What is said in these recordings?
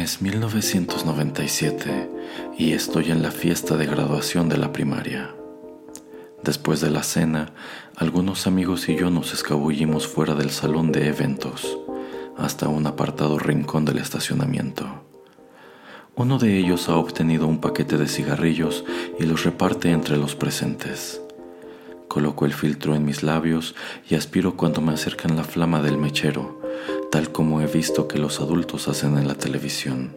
Es 1997 y estoy en la fiesta de graduación de la primaria. Después de la cena, algunos amigos y yo nos escabullimos fuera del salón de eventos, hasta un apartado rincón del estacionamiento. Uno de ellos ha obtenido un paquete de cigarrillos y los reparte entre los presentes. Coloco el filtro en mis labios y aspiro cuando me acercan la flama del mechero, tal como he visto que los adultos hacen en la televisión.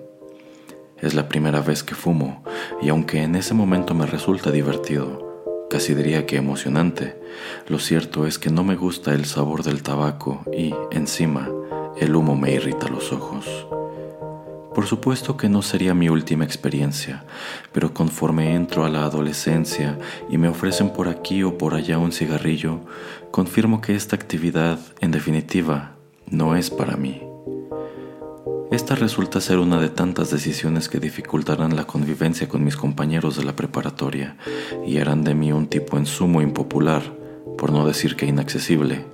Es la primera vez que fumo y aunque en ese momento me resulta divertido, casi diría que emocionante, lo cierto es que no me gusta el sabor del tabaco y, encima, el humo me irrita los ojos. Por supuesto que no sería mi última experiencia, pero conforme entro a la adolescencia y me ofrecen por aquí o por allá un cigarrillo, confirmo que esta actividad, en definitiva, no es para mí. Esta resulta ser una de tantas decisiones que dificultarán la convivencia con mis compañeros de la preparatoria y harán de mí un tipo en sumo impopular, por no decir que inaccesible,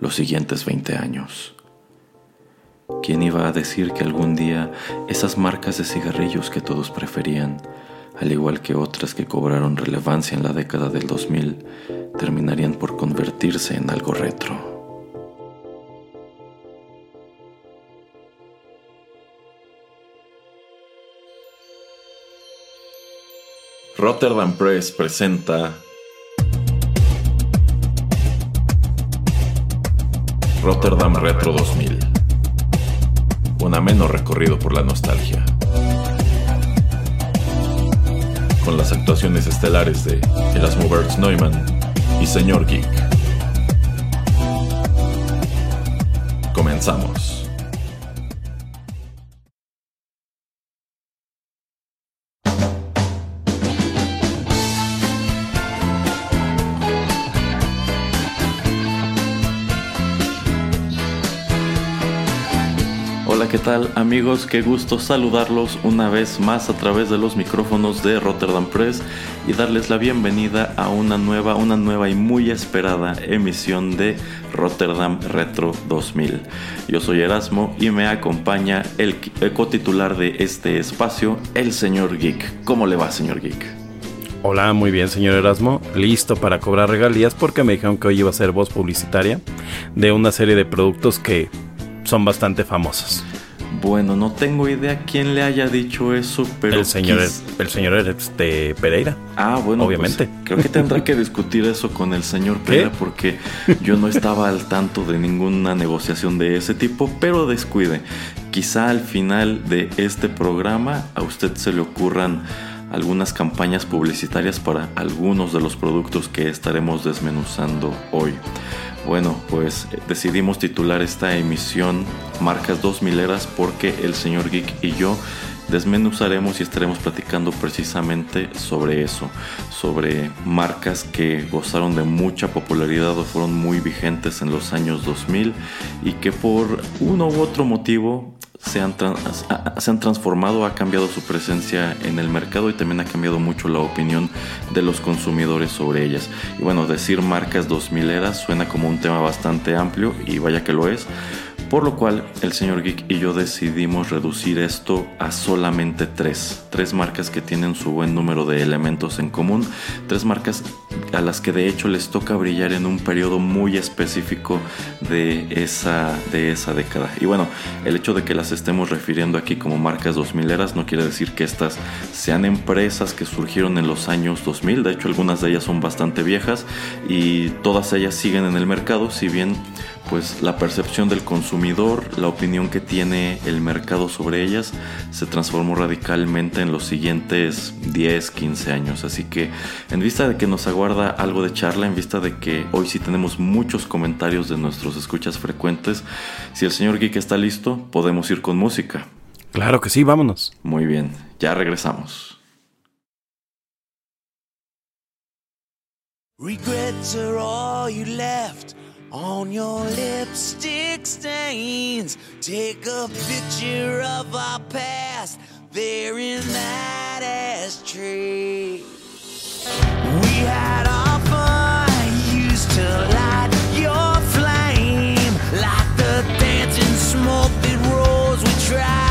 los siguientes 20 años. ¿Quién iba a decir que algún día esas marcas de cigarrillos que todos preferían, al igual que otras que cobraron relevancia en la década del 2000, terminarían por convertirse en algo retro? Rotterdam Press presenta Rotterdam Retro 2000. Un ameno recorrido por la nostalgia. Con las actuaciones estelares de Erasmo Bertz Neumann y Señor Geek. Comenzamos. ¿Qué tal amigos? Qué gusto saludarlos una vez más a través de los micrófonos de Rotterdam Press y darles la bienvenida a una nueva, una nueva y muy esperada emisión de Rotterdam Retro 2000. Yo soy Erasmo y me acompaña el, el cotitular de este espacio, el señor Geek. ¿Cómo le va, señor Geek? Hola, muy bien, señor Erasmo. Listo para cobrar regalías porque me dijeron que hoy iba a ser voz publicitaria de una serie de productos que son bastante famosos. Bueno, no tengo idea quién le haya dicho eso, pero. El señor, el señor este, Pereira. Ah, bueno. Pues, Obviamente. creo que tendrá que discutir eso con el señor Pereira, porque yo no estaba al tanto de ninguna negociación de ese tipo, pero descuide. Quizá al final de este programa a usted se le ocurran algunas campañas publicitarias para algunos de los productos que estaremos desmenuzando hoy. Bueno, pues eh, decidimos titular esta emisión Marcas 2000 eras porque el señor Geek y yo desmenuzaremos y estaremos platicando precisamente sobre eso, sobre marcas que gozaron de mucha popularidad o fueron muy vigentes en los años 2000 y que por uno u otro motivo se han, se han transformado, ha cambiado su presencia en el mercado y también ha cambiado mucho la opinión de los consumidores sobre ellas. Y bueno, decir marcas 2000 eras suena como un tema bastante amplio y vaya que lo es. Por lo cual el señor Geek y yo decidimos reducir esto a solamente tres. Tres marcas que tienen su buen número de elementos en común. Tres marcas a las que de hecho les toca brillar en un periodo muy específico de esa, de esa década. Y bueno, el hecho de que las estemos refiriendo aquí como marcas 2000 eras no quiere decir que estas sean empresas que surgieron en los años 2000. De hecho, algunas de ellas son bastante viejas y todas ellas siguen en el mercado, si bien pues la percepción del consumidor, la opinión que tiene el mercado sobre ellas se transformó radicalmente en los siguientes 10, 15 años. Así que en vista de que nos aguarda algo de charla, en vista de que hoy sí tenemos muchos comentarios de nuestros escuchas frecuentes, si el señor Geek está listo, podemos ir con música. Claro que sí, vámonos. Muy bien, ya regresamos. Regrets are all you left. On your lipstick stains. Take a picture of our past there in that ashtray. We had our fun, used to light your flame like the dancing smoke that rose. We tried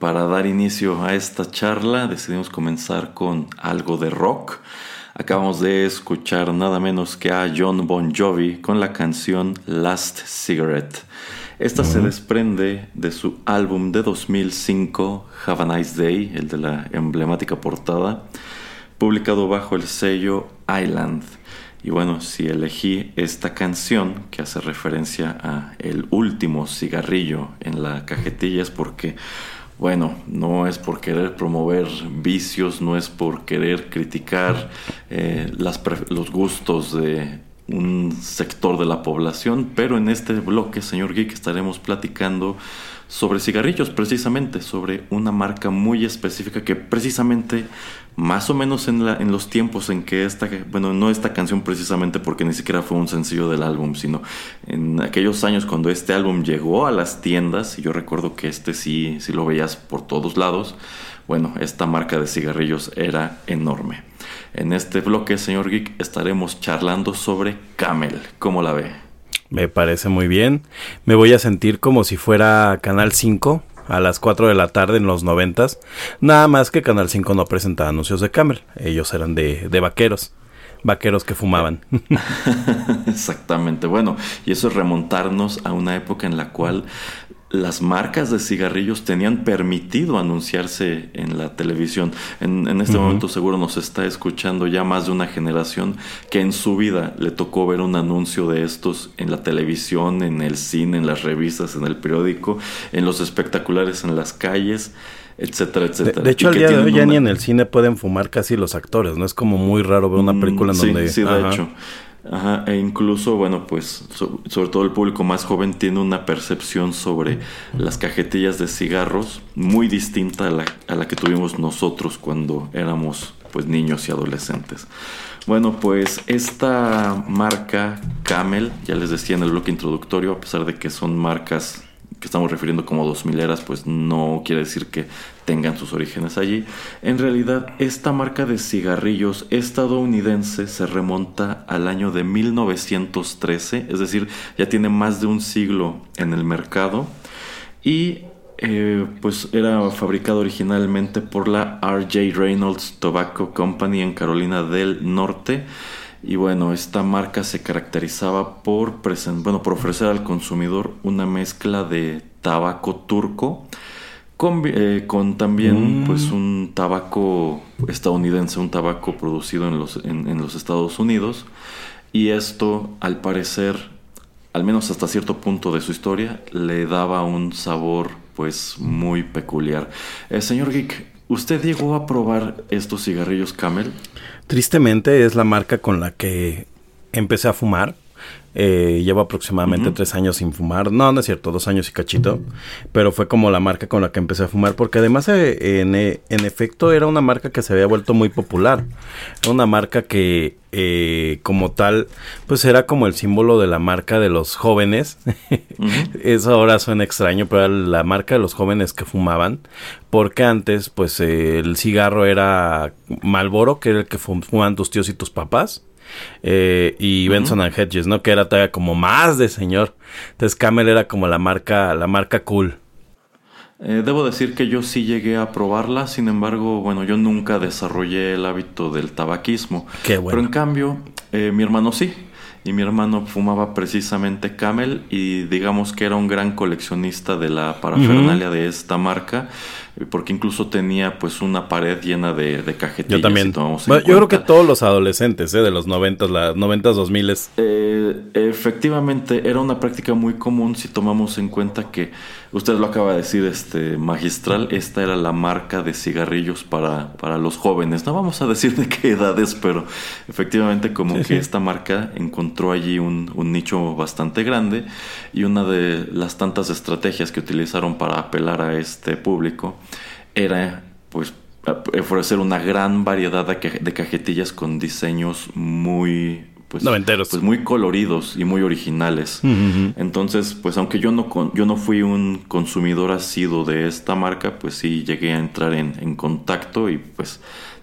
para dar inicio a esta charla decidimos comenzar con algo de rock. Acabamos de escuchar nada menos que a John Bon Jovi con la canción Last Cigarette. Esta se desprende de su álbum de 2005, Have a Nice Day, el de la emblemática portada, publicado bajo el sello Island. Y bueno, si elegí esta canción que hace referencia a el último cigarrillo en la cajetilla es porque, bueno, no es por querer promover vicios, no es por querer criticar eh, las los gustos de un sector de la población, pero en este bloque, señor Geek, estaremos platicando sobre cigarrillos, precisamente, sobre una marca muy específica que precisamente, más o menos en, los tiempos en que esta, bueno, no esta canción precisamente porque ni siquiera fue un sencillo del álbum, sino en aquellos años cuando este álbum llegó a las tiendas, y yo recuerdo que este sí, sí lo veías por todos lados, bueno, esta marca de cigarrillos era enorme. En este bloque, señor Geek, estaremos charlando sobre Camel. ¿Cómo la ve? Me parece muy bien. Me voy a sentir como si fuera Canal 5 a las 4 de la tarde en los 90. Nada más que Canal 5 no presentaba anuncios de Camel. Ellos eran de, de vaqueros. Vaqueros que fumaban. Exactamente. Bueno, y eso es remontarnos a una época en la cual las marcas de cigarrillos tenían permitido anunciarse en la televisión. En, en este momento seguro nos está escuchando ya más de una generación que en su vida le tocó ver un anuncio de estos en la televisión, en el cine, en las revistas, en el periódico, en los espectaculares en las calles, etcétera, etcétera. de hecho, al día de hoy ya una- ni en el cine pueden fumar casi los actores, ¿no? Es como muy raro ver una Mm, película en sí, donde... Sí, de Ajá. hecho. Ajá, e incluso, bueno, pues so- sobre todo el público más joven tiene una percepción sobre las cajetillas de cigarros muy distinta a la, a la que tuvimos nosotros cuando éramos pues niños y adolescentes. Bueno, pues esta marca Camel, ya les decía en el bloque introductorio, a pesar de que son marcas que estamos refiriendo como 2000 eras, pues no quiere decir que tengan sus orígenes allí. En realidad, esta marca de cigarrillos estadounidense se remonta al año de 1913, es decir, ya tiene más de un siglo en el mercado y eh, pues era fabricado originalmente por la RJ Reynolds Tobacco Company en Carolina del Norte. Y bueno, esta marca se caracterizaba por, bueno, por ofrecer al consumidor una mezcla de tabaco turco con, eh, con también mm. pues un tabaco estadounidense, un tabaco producido en los, en los Estados Unidos. Y esto, al parecer, al menos hasta cierto punto de su historia, le daba un sabor pues muy peculiar. Eh, señor Geek, ¿usted llegó a probar estos cigarrillos Camel? Tristemente es la marca con la que empecé a fumar. Eh, llevo aproximadamente tres años sin fumar. No, no es cierto, dos años y cachito. Pero fue como la marca con la que empecé a fumar. Porque además, eh, en, en, efecto, era una marca que se había vuelto muy popular. Era una marca que, eh, como tal, pues era como el símbolo de la marca de los jóvenes. Eso ahora suena extraño, pero era la marca de los jóvenes que fumaban. Porque antes, pues el cigarro era Malboro, que era el que fumaban tus tíos y tus papás. Eh, y Benson and Hedges, ¿no? Que era todavía como más de señor. Entonces Camel era como la marca, la marca cool. Eh, debo decir que yo sí llegué a probarla, sin embargo, bueno, yo nunca desarrollé el hábito del tabaquismo. Qué bueno. Pero en cambio, eh, mi hermano sí. Y mi hermano fumaba precisamente Camel y digamos que era un gran coleccionista de la parafernalia de esta marca porque incluso tenía pues una pared llena de, de cajetillas. Yo también. yo creo que todos los adolescentes ¿eh? de los 90, las 90, 2000 eh, efectivamente, era una práctica muy común si tomamos en cuenta que, usted lo acaba de decir, este magistral, esta era la marca de cigarrillos para, para los jóvenes. No vamos a decir de qué edades, pero efectivamente como que esta marca encontró allí un, un nicho bastante grande y una de las tantas estrategias que utilizaron para apelar a este público era pues ofrecer una gran variedad de, cajetillas con diseños muy pues, pues muy coloridos y muy originales. Entonces, pues aunque yo no, yo no fui un consumidor asido de esta marca, pues sí llegué a entrar en, en contacto y pues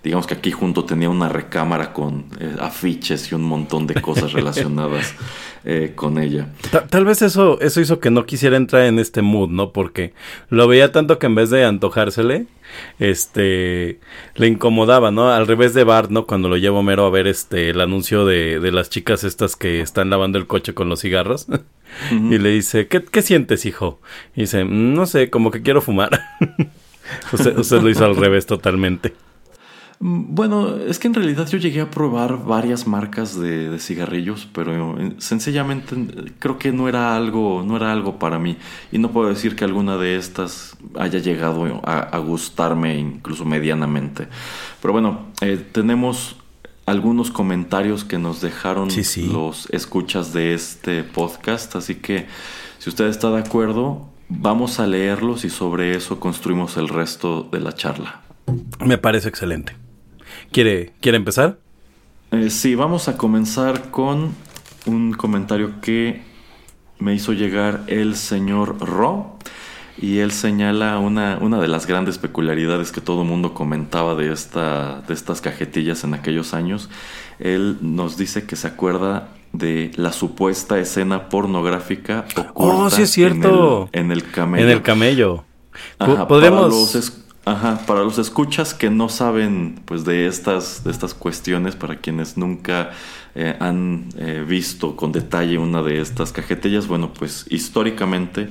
digamos que aquí junto tenía una recámara con eh, afiches y un montón de cosas relacionadas eh, con ella. Tal, vez eso, eso hizo que no quisiera entrar en este mood, ¿no? Porque lo veía tanto que en vez de antojársele, este, le incomodaba, ¿no? Al revés de Bart, ¿no? Cuando lo llevo mero a ver este, el anuncio de, de las chicas estas que están lavando el coche con los cigarros. Y le dice, ¿qué, ¿qué sientes, hijo? Y dice, mm, no sé, como que quiero fumar. usted, usted lo hizo al revés totalmente. Mm, bueno, es que en realidad yo llegué a probar varias marcas de, cigarrillos, pero eh, sencillamente creo que no era algo, no era algo para mí. Y no puedo decir que alguna de estas haya llegado a, gustarme incluso medianamente. Pero bueno, eh, tenemos algunos comentarios que nos dejaron los escuchas de este podcast, así que si usted está de acuerdo, vamos a leerlos y sobre eso construimos el resto de la charla. Me parece excelente. ¿Quiere, ¿quiere empezar? Eh, sí, vamos a comenzar con un comentario que me hizo llegar el señor Ro. Y él señala una, una de las grandes peculiaridades que todo el mundo comentaba de, esta, de estas cajetillas en aquellos años. Él nos dice que se acuerda de la supuesta escena pornográfica oculta oh, sí es cierto. En, el, camello. En el camello. Ajá, para los escuchas que no saben pues de estas, de estas cuestiones, para quienes nunca eh, han eh, visto con detalle una de estas cajetillas, bueno, pues históricamente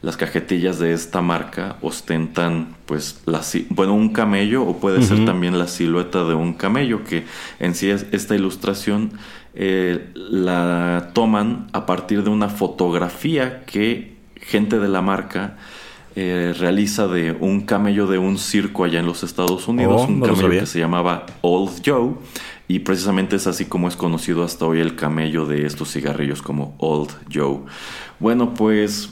las cajetillas de esta marca ostentan pues la, bueno, un camello o puede ser también la silueta de un camello, que en sí es, esta ilustración eh, la toman a partir de una fotografía que gente de la marca eh, realiza de un camello de un circo allá en los Estados Unidos, oh, un camello que se llamaba Old Joe, y precisamente es así como es conocido hasta hoy el camello de estos cigarrillos como Old Joe. Bueno, pues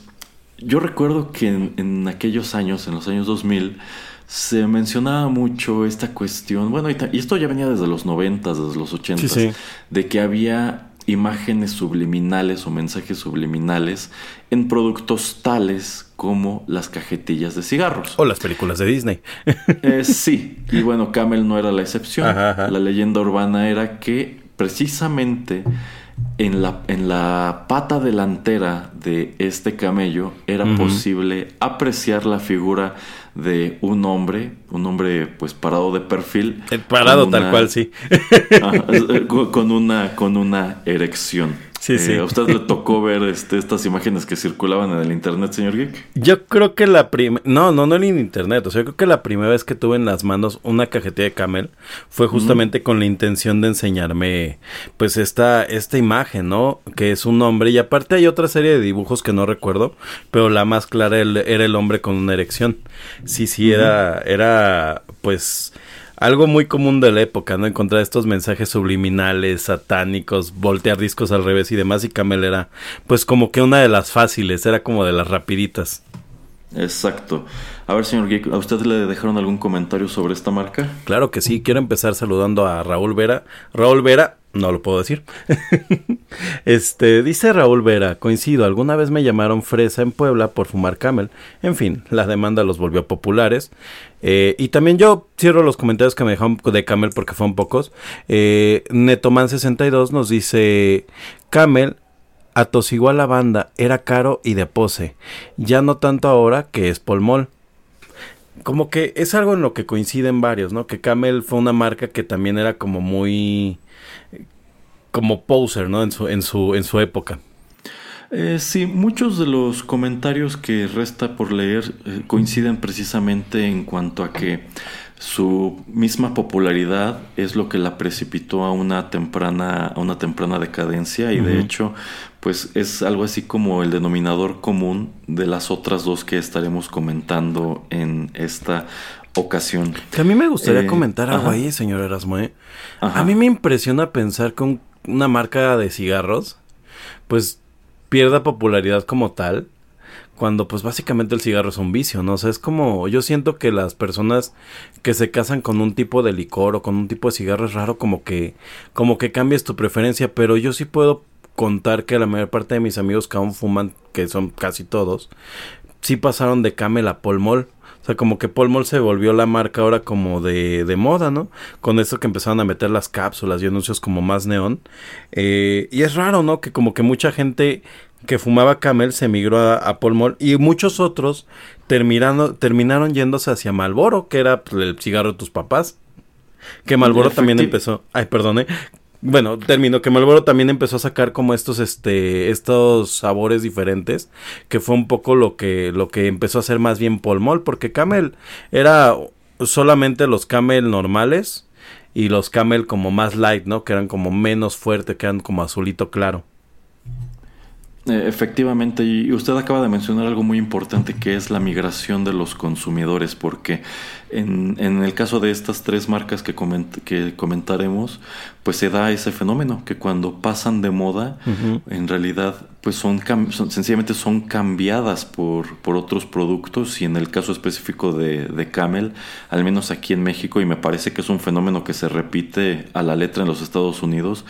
yo recuerdo que en, aquellos años, en los años 2000, se mencionaba mucho esta cuestión, bueno, y, esto ya venía desde los 90, desde los 80, Sí, sí. de que había imágenes subliminales o mensajes subliminales en productos tales como las cajetillas de cigarros. O las películas de Disney. Eh, sí, y bueno, Camel no era la excepción. Ajá, ajá. La leyenda urbana era que precisamente en la, en la pata delantera de este camello era posible apreciar la figura de un hombre, un hombre pues parado de perfil. El parado tal cual, sí. Eh, con una, con una erección. Sí, sí. ¿A usted le tocó ver este, estas imágenes que circulaban en el internet, señor Geek? Yo creo que la primera... No, no, no en internet. O sea, yo creo que la primera vez que tuve en las manos una cajetilla de Camel fue justamente con la intención de enseñarme, pues, esta, esta imagen, ¿no? Que es un hombre. Y aparte hay otra serie de dibujos que no recuerdo, pero la más clara el- era el hombre con una erección. Sí, sí, era, era, pues... Algo muy común de la época, ¿no? Encontrar estos mensajes subliminales, satánicos, voltear discos al revés y demás. Y Camel era, pues, como que una de las fáciles, era como de las rapiditas. Exacto. A ver, señor Geek, ¿a usted le dejaron algún comentario sobre esta marca? Claro que sí, quiero empezar saludando a Raúl Vera. Raúl Vera, no lo puedo decir. este, dice Raúl Vera, coincido, alguna vez me llamaron fresa en Puebla por fumar camel. En fin, la demanda los volvió populares. Eh, y también yo cierro los comentarios que me dejaron de Camel porque fueron pocos. Eh, Netoman62 nos dice, Camel atosiguó a la banda, era caro y de pose. Ya no tanto ahora que es polmol como que es algo en lo que coinciden varios, ¿no? Que Camel fue una marca que también era como muy como poser, ¿no? En su en su en su época. Eh, sí, muchos de los comentarios que resta por leer eh, coinciden precisamente en cuanto a que su misma popularidad es lo que la precipitó a una temprana, a una temprana decadencia y de hecho, pues es algo así como el denominador común de las otras dos que estaremos comentando en esta ocasión. Que a mí me gustaría Eh, comentar algo ajá. ahí, señor Erasmo. ¿eh? A mí me impresiona pensar que un- una marca de cigarros, pues pierda popularidad como tal, cuando pues básicamente el cigarro es un vicio, ¿no? O sea, es como, yo siento que las personas que se casan con un tipo de licor o con un tipo de cigarro es raro como que, como que cambies tu preferencia, pero yo sí puedo contar que la mayor parte de mis amigos que aún fuman, que son casi todos, sí pasaron de Camel a Polmol. O sea, como que Polmol se volvió la marca ahora como de, de moda, ¿no? Con esto que empezaron a meter las cápsulas y anuncios como más neón. Eh, y es raro, ¿no? Que como que mucha gente que fumaba Camel se migró a, a Polmol y muchos otros terminaron, terminaron yéndose hacia Malboro, que era pues, el cigarro de tus papás. Que Malboro también empezó. Ay, perdone. Bueno, termino que Marlboro también empezó a sacar como estos este estos sabores diferentes, que fue un poco lo que lo que empezó a hacer más bien Polmol, porque Camel era solamente los Camel normales y los Camel como más light, ¿no? Que eran como menos fuerte, que eran como azulito claro. Eh, Efectivamente, y usted acaba de mencionar algo muy importante que es la migración de los consumidores, porque en, en el caso de estas tres marcas que, coment- que comentaremos, pues se da ese fenómeno, que cuando pasan de moda, en realidad, pues son, son- sencillamente son cambiadas por, por otros productos, y en el caso específico de, de Camel, al menos aquí en México, y me parece que es un fenómeno que se repite a la letra en los Estados Unidos,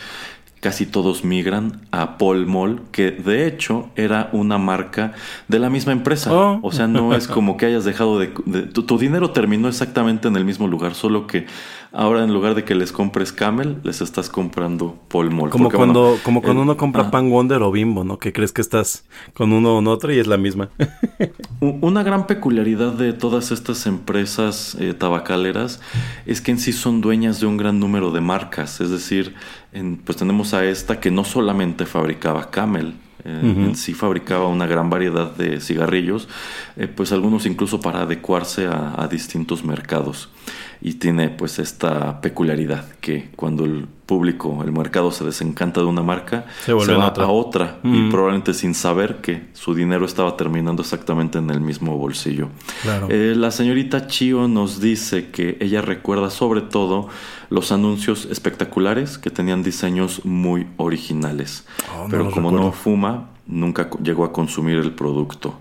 casi todos migran a Paul Mall, que de hecho era una marca de la misma empresa. Oh. O sea, no es como que hayas dejado de... de- tu, tu dinero terminó exactamente en el mismo lugar, solo que ahora en lugar de que les compres Camel, les estás comprando Paul Mall. Como Porque, cuando bueno, como cuando uno compra ah, pan Wonder o Bimbo, ¿no? Que crees que estás con uno o en otro y es la misma. Una gran peculiaridad de todas estas empresas eh, tabacaleras es que en sí son dueñas de un gran número de marcas. Es decir, en- pues tenemos a esta que no solamente fabricaba Camel, eh, en sí fabricaba una gran variedad de cigarrillos, eh, pues algunos incluso para adecuarse a, a distintos mercados. Y tiene pues esta peculiaridad que cuando el público, el mercado se desencanta de una marca, Se vuelve va otra. a otra y Mm. probablemente sin saber que su dinero estaba terminando exactamente en el mismo bolsillo. Claro. Eh, la señorita Chio nos dice que ella recuerda sobre todo los anuncios espectaculares que tenían diseños muy originales. Oh, no Pero como no fuma, nunca llegó a consumir el producto.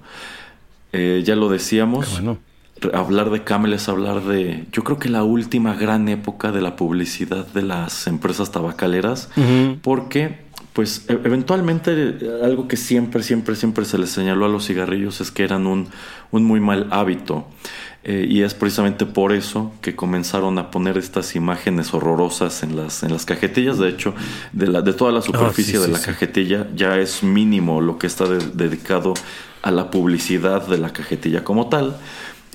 Eh, ya lo decíamos, bueno. Hablar de Camel es hablar de, yo creo que la última gran época de la publicidad de las empresas tabacaleras, porque pues e- eventualmente algo que siempre, siempre, siempre se les señaló a los cigarrillos es que eran un, un muy mal hábito. Eh, y es precisamente por eso que comenzaron a poner estas imágenes horrorosas en las, en las cajetillas. De hecho, de, la, de toda la superficie Ah, sí, de sí, la sí. cajetilla ya es mínimo lo que está de- dedicado a la publicidad de la cajetilla como tal.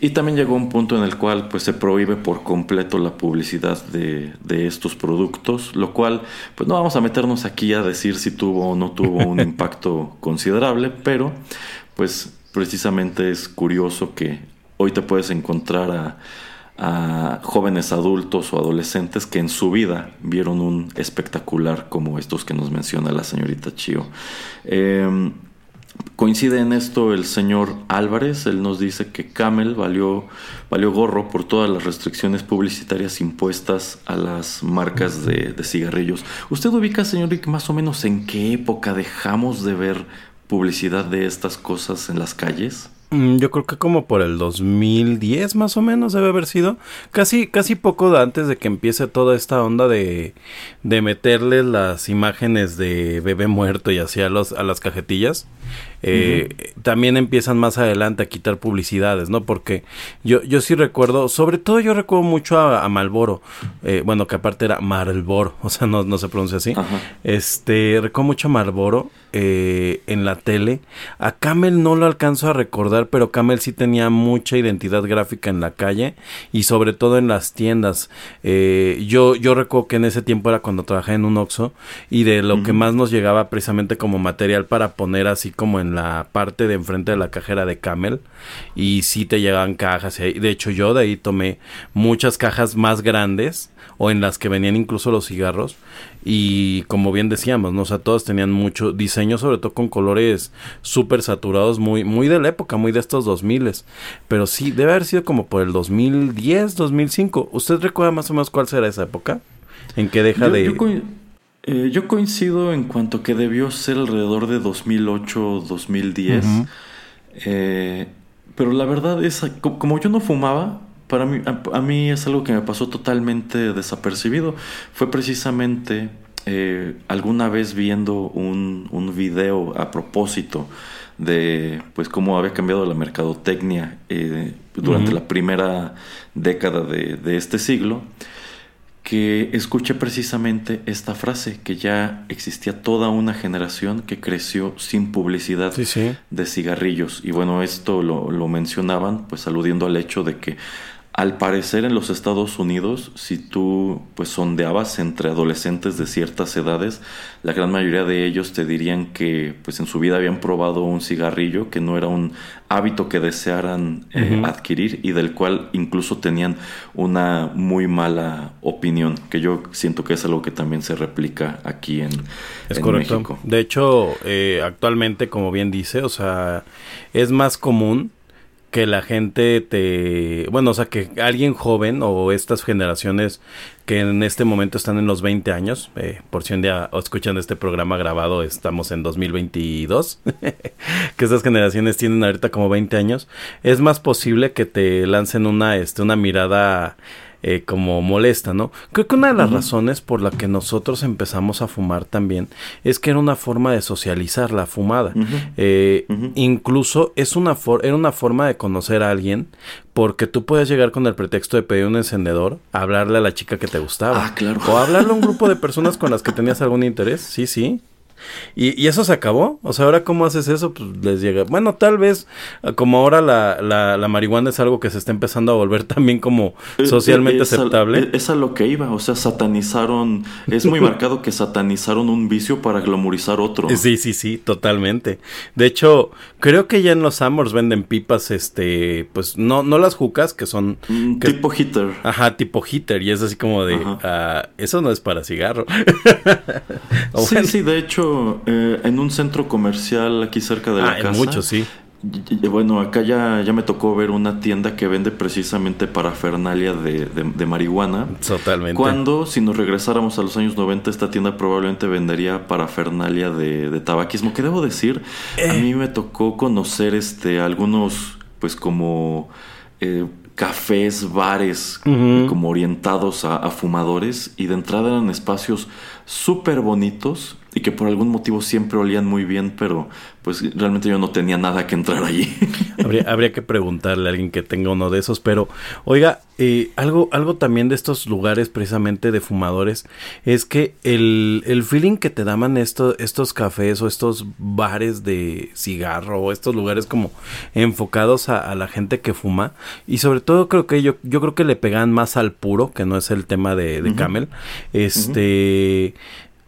Y también llegó un punto en el cual pues, se prohíbe por completo la publicidad de, de estos productos, lo cual pues no vamos a meternos aquí a decir si tuvo o no tuvo un impacto considerable, pero pues precisamente es curioso que hoy te puedes encontrar a, a jóvenes adultos o adolescentes que en su vida vieron un espectacular como estos que nos menciona la señorita Chio. Em, Coincide en esto el señor Álvarez, él nos dice que Camel valió, valió gorro por todas las restricciones publicitarias impuestas a las marcas de, de cigarrillos. ¿Usted ubica, señor Rick, más o menos en qué época dejamos de ver publicidad de estas cosas en las calles? Mm, Yo creo que como por el 2010 más o menos debe haber sido. Casi, casi poco antes de que empiece toda esta onda de, de meterle las imágenes de bebé muerto y así a, los, a las cajetillas. Eh, También empiezan más adelante a quitar publicidades, ¿no? Porque yo, yo sí recuerdo, sobre todo yo recuerdo mucho a, a Malboro. Eh, bueno, que aparte era Marlboro, o sea, no, no se pronuncia así. Este, recuerdo mucho a Marlboro eh, en la tele. A Camel no lo alcanzo a recordar, pero Camel sí tenía mucha identidad gráfica en la calle y sobre todo en las tiendas. Eh, yo, yo recuerdo que en ese tiempo era cuando trabajé en un Oxxo y de lo que más nos llegaba precisamente como material para poner así como en la parte de enfrente de la cajera de Camel y sí te llegaban cajas. ahí- De hecho yo de ahí tomé muchas cajas más grandes o en las que venían incluso los cigarros y como bien decíamos, ¿no? O sea, todos tenían mucho diseño, sobre todo con colores súper saturados, muy, muy de la época, muy de estos 2000 Pero sí, debe haber sido como por el 2010, 2005. ¿Usted recuerda más o menos cuál será esa época? En que deja Yo, de... yo eh, yo coincido en cuanto que debió ser alrededor de 2008-2010. Ujú. Eh, pero la verdad es, co- como yo no fumaba, para mí, a, a mí es algo que me pasó totalmente desapercibido. Fue precisamente eh, alguna vez viendo un, un video a propósito de pues cómo había cambiado la mercadotecnia eh, durante la primera década de, de este siglo que escuché precisamente esta frase, que ya existía toda una generación que creció sin publicidad Sí, sí. de cigarrillos. Y bueno, esto lo, lo mencionaban, pues aludiendo al hecho de que al parecer en los Estados Unidos, si tú pues sondeabas entre adolescentes de ciertas edades, la gran mayoría de ellos te dirían que pues en su vida habían probado un cigarrillo, que no era un hábito que desearan eh, adquirir y del cual incluso tenían una muy mala opinión, que yo siento que es algo que también se replica aquí en, Es en correcto. México. De hecho, eh, actualmente, como bien dice, o sea, es más común que la gente te... Bueno, o sea, que alguien joven o estas generaciones que en este momento están en los 20 años, eh, por si un día escuchan este programa grabado, estamos en 2022, que estas generaciones tienen ahorita como 20 años, es más posible que te lancen una, este, una mirada eh, como molesta, ¿no? Creo que una de las razones por la que nosotros empezamos a fumar también es que era una forma de socializar la fumada. Eh. Incluso es una for- era una forma de conocer a alguien porque tú puedes llegar con el pretexto de pedir un encendedor, hablarle a la chica que te gustaba. Ah, claro. O hablarle a un grupo de personas con las que tenías algún interés. Sí, sí. Y, y eso se acabó. O sea, ahora cómo haces eso, pues les llega. Bueno, tal vez eh, como ahora la, la, la marihuana es algo que se está empezando a volver también como Eh, socialmente eh, es a- aceptable. Es a lo que iba, o sea, satanizaron, es muy marcado que satanizaron un vicio para glamorizar otro. Sí, sí, sí, totalmente. De hecho, creo que ya en los Amors venden pipas, este, pues no, no las jucas, que son, que- tipo hitter. ajá, tipo hitter, y es así como de, ah, eso no es para cigarro. Sí, sí, de hecho, eh, en un centro comercial aquí cerca de la ah, casa. muchos, sí. y- y- Bueno, acá ya, ya me tocó ver una tienda que vende precisamente parafernalia de, de, de marihuana. Totalmente. Cuando, si nos regresáramos a los años 90, esta tienda probablemente vendería parafernalia de, de tabaquismo. Que debo decir, a Eh. mí me tocó conocer este algunos, pues como eh, cafés, bares, como orientados a, a fumadores, y de entrada eran espacios súper bonitos y que por algún motivo siempre olían muy bien, pero pues realmente yo no tenía nada que entrar allí. Habría, habría que preguntarle a alguien que tenga uno de esos, pero oiga, eh, algo, algo también de estos lugares precisamente de fumadores es que el, el feeling que te daban esto, estos cafés o estos bares de cigarro o estos lugares como enfocados a, a la gente que fuma y sobre todo creo que yo, yo creo que le pegan más al puro, que no es el tema de, de. Camel, este...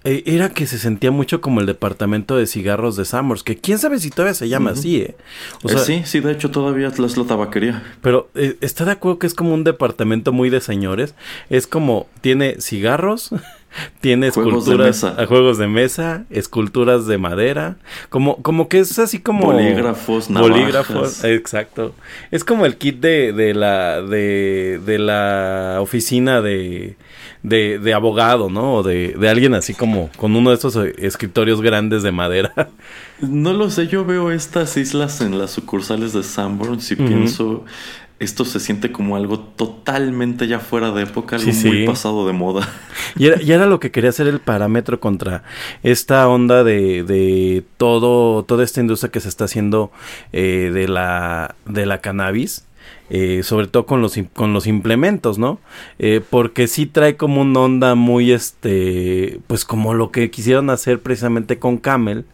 eh, Era que se sentía mucho como el departamento de cigarros de Summers, que quién sabe si todavía se llama así, ¿eh? O Eh, sea, sí, sí, de hecho todavía es la, tabaquería. pero eh, está de acuerdo que es como un departamento muy de señores. Es como tiene cigarros, tiene Juegos de esculturas, mesa. a juegos de mesa, esculturas de madera, como como que es así como Bolígrafos, navajas. bolígrafos, exacto. Es como el kit de, de la de, de la oficina de, de, de abogado, ¿no? O de, de alguien así como con uno de esos eh, escritorios grandes de madera. No lo sé, yo veo estas islas en las sucursales de Sanborns y pienso, esto se siente como algo totalmente ya fuera de época, algo Sí, muy pasado de moda. Y era, y era lo que quería hacer el parámetro contra esta onda de, de todo, toda esta industria que se está haciendo eh, de la, de la cannabis. Eh, sobre todo con los, con los implementos, ¿no? Eh, porque sí trae como una onda muy, este, pues como lo que quisieron hacer precisamente con Camel,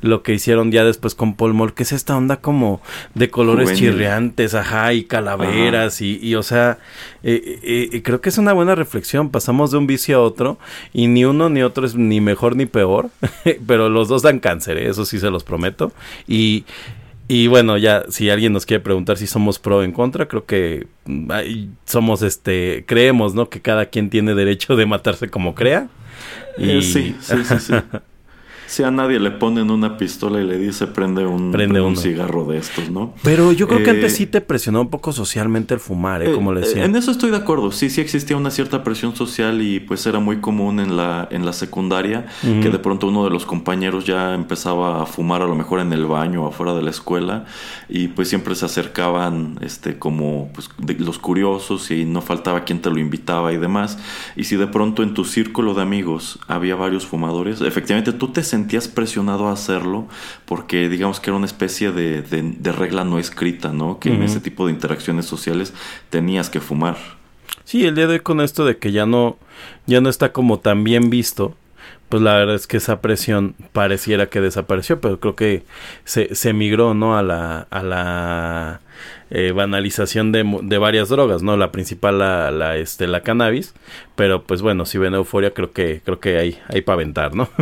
lo que hicieron ya después con Paul Mall, que es esta onda como de colores Juvenil. chirriantes, ajá, y calaveras, y, y, o sea, eh, creo que es una buena reflexión, pasamos de un vicio a otro, y ni uno ni otro es ni mejor ni peor, pero los dos dan cáncer, eso sí se los prometo, y... Y bueno, ya si alguien nos quiere preguntar si somos pro o en contra, creo que mm, ahí somos este creemos, ¿no? Que cada quien tiene derecho de matarse como crea. Eh, sí, sí, sí, sí. Si a nadie le ponen una pistola y le dice prende un, Prende un cigarro de estos, ¿no? Pero yo creo que Eh, antes sí te presionó un poco socialmente el fumar, ¿eh? Como le Eh, decía. En eso estoy de acuerdo. Sí, sí existía una cierta presión social y pues era muy común en la, en la secundaria que de pronto uno de los compañeros ya empezaba a fumar a lo mejor en el baño o afuera de la escuela y pues siempre se acercaban este como pues, de- los curiosos y no faltaba quien te lo invitaba y demás. Y si de pronto en tu círculo de amigos había varios fumadores, efectivamente tú te sentías presionado a hacerlo porque digamos que era una especie de, de- de regla no escrita, ¿no? Que en ese tipo de interacciones sociales tenías que fumar. Sí, el día de hoy con esto de que ya no, ya no está como tan bien visto, pues la verdad es que esa presión pareciera que desapareció, pero creo que se, se migró, ¿no? A la, a la eh, banalización de, de varias drogas, ¿no? La principal, la, la, este, la cannabis, pero pues bueno, si ven euforia, creo que, creo que hay, hay para aventar, ¿no?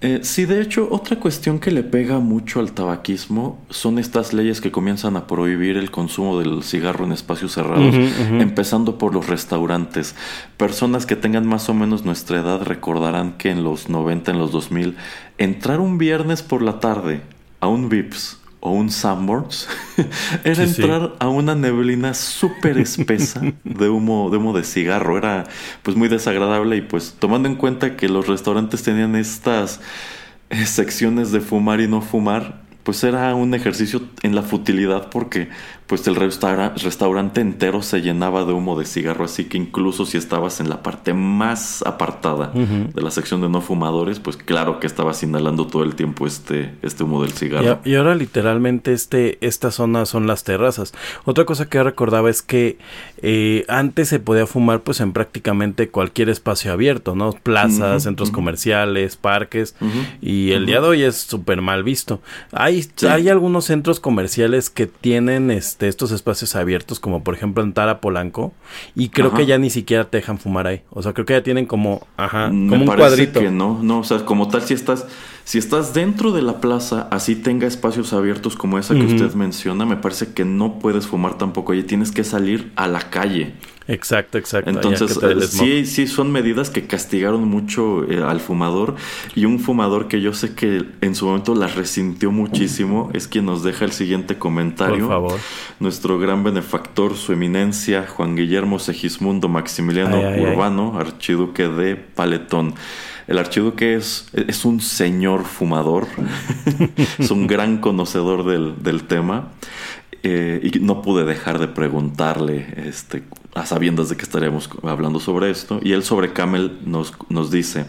Eh, sí, de hecho, otra cuestión que le pega mucho al tabaquismo son estas leyes que comienzan a prohibir el consumo del cigarro en espacios cerrados, empezando por los restaurantes. Personas que tengan más o menos nuestra edad recordarán que en los 90, en los 2000, entrar un viernes por la tarde a un Vips o un Sanborns era Sí, sí. entrar a una neblina súper espesa de humo, de humo de cigarro. Era pues muy desagradable y pues tomando en cuenta que los restaurantes tenían estas eh, secciones de fumar y no fumar, pues era un ejercicio en la futilidad porque pues el restaura- restaurante entero se llenaba de humo de cigarro, así que incluso si estabas en la parte más apartada de la sección de no fumadores, pues claro que estabas inhalando todo el tiempo este, este humo del cigarro. y ahora literalmente este, esta zona son las terrazas. Otra cosa que recordaba es que eh, antes se podía fumar pues en prácticamente cualquier espacio abierto, ¿no? Plazas, centros comerciales, parques. Y el día de hoy es súper mal visto. Hay, Sí. hay algunos centros comerciales que tienen este, estos espacios abiertos, como por ejemplo en Tara Polanco, y creo Ajá. que ya ni siquiera te dejan fumar ahí. O sea, creo que ya tienen como, ajá, Me como un parece cuadrito. que no, no, o sea, como tal, si estás, si estás dentro de la plaza, así tenga espacios abiertos como esa que usted menciona, me parece que no puedes fumar tampoco allí, tienes que salir a la calle. Exacto, exacto. Entonces, eh, sí, sí son medidas que castigaron mucho eh, al fumador y un fumador que yo sé que en su momento las resintió muchísimo es quien nos deja el siguiente comentario. Por favor. Nuestro gran benefactor, su eminencia, Juan Guillermo Segismundo Maximiliano Ay, ay, ay. Urbano, archiduque de Paletón. El archiduque es, es un señor fumador, es un gran conocedor del, del tema. eh, y no pude dejar de preguntarle, este, a sabiendas de que estaríamos hablando sobre esto, y él sobre Camel nos, nos dice,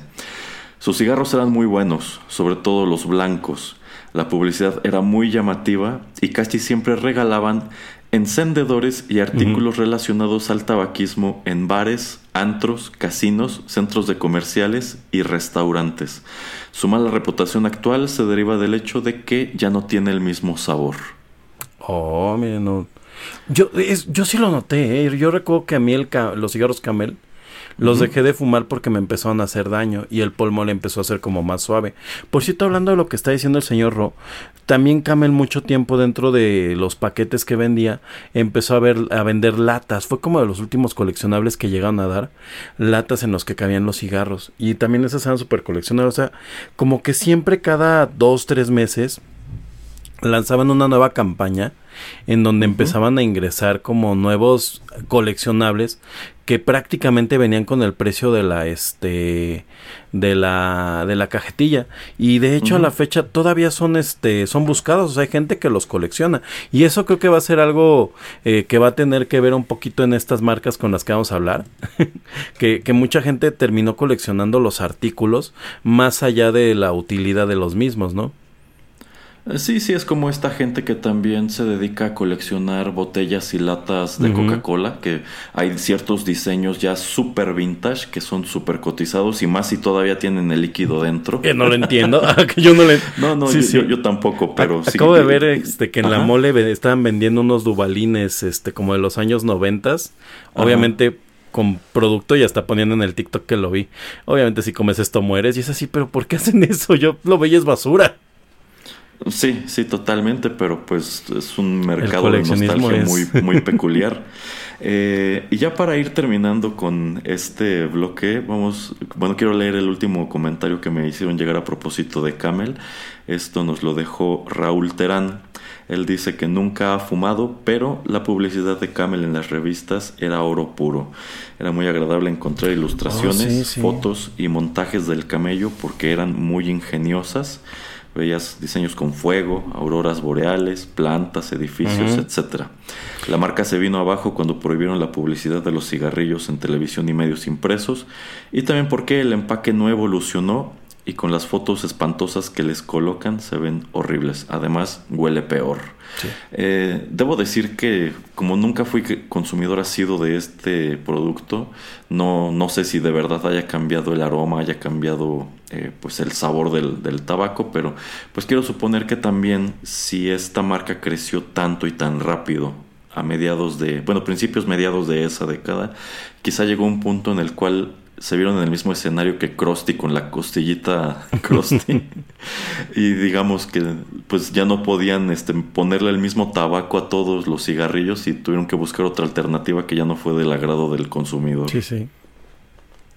sus cigarros eran muy buenos, sobre todo los blancos. La publicidad era muy llamativa y casi siempre regalaban encendedores y artículos relacionados al tabaquismo en bares, antros, casinos, centros de comerciales y restaurantes. Su mala reputación actual se deriva del hecho de que ya no tiene el mismo sabor. Oh, mira, no. Yo, es, yo sí lo noté, ¿eh? Yo recuerdo que a mí el ca- los cigarros Camel los dejé de fumar porque me empezaron a hacer daño y el polvo le empezó a hacer como más suave. Por cierto, hablando de lo que está diciendo el señor Ro, también Camel mucho tiempo dentro de los paquetes que vendía empezó a, ver, a vender latas. Fue como de los últimos coleccionables que llegaron a dar, latas en los que cabían los cigarros. Y también esas eran super coleccionables. O sea, como que siempre cada dos, tres meses lanzaban una nueva campaña en donde empezaban a ingresar como nuevos coleccionables que prácticamente venían con el precio de la este de la de la cajetilla. Y de hecho a la fecha todavía son este son buscados. O sea hay gente que los colecciona. Y eso creo que va a ser algo eh, que va a tener que ver un poquito en estas marcas con las que vamos a hablar. Que, que mucha gente terminó coleccionando los artículos más allá de la utilidad de los mismos no Sí, sí, es como esta gente que también se dedica a coleccionar botellas y latas de. Coca-Cola, que hay ciertos diseños ya súper vintage que son súper cotizados y más si todavía tienen el líquido dentro. que no lo entiendo que yo no le No, no, Sí, yo, sí. yo- yo tampoco, pero sí. Acabo de ver este, que en la mole estaban vendiendo unos dubalines este, como de los años noventas. Obviamente con producto y hasta poniendo en el TikTok que lo vi. Obviamente si comes esto mueres y es así, pero ¿por qué hacen eso? Yo lo veía es basura. Sí, sí, totalmente, pero pues es un mercado de nostalgia es- muy, muy peculiar. Eh, y ya para ir terminando con este bloque, vamos, bueno, quiero leer el último comentario que me hicieron llegar a propósito de Camel. Esto nos lo dejó Raúl Terán. Él dice que nunca ha fumado, pero la publicidad de Camel en las revistas era oro puro. Era muy agradable encontrar ilustraciones, Oh, sí, sí. fotos y montajes del camello porque eran muy ingeniosas. Veías diseños con fuego, auroras boreales, plantas, edificios, Ujú. etcétera. La marca se vino abajo cuando prohibieron la publicidad de los cigarrillos en televisión y medios impresos, y también porque el empaque no evolucionó y con las fotos espantosas que les colocan se ven horribles. Además, huele peor. Eh, debo decir que como nunca fui consumidor asiduo de este producto, no, no sé si de verdad haya cambiado el aroma, haya cambiado eh, pues el sabor del, del tabaco, pero pues quiero suponer que también si esta marca creció tanto y tan rápido a mediados de, bueno, principios mediados de esa década, quizá llegó un punto en el cual se vieron en el mismo escenario que Krusty con la costillita Krusty y digamos que pues ya no podían este, ponerle el mismo tabaco a todos los cigarrillos y tuvieron que buscar otra alternativa que ya no fue del agrado del consumidor. Sí, sí.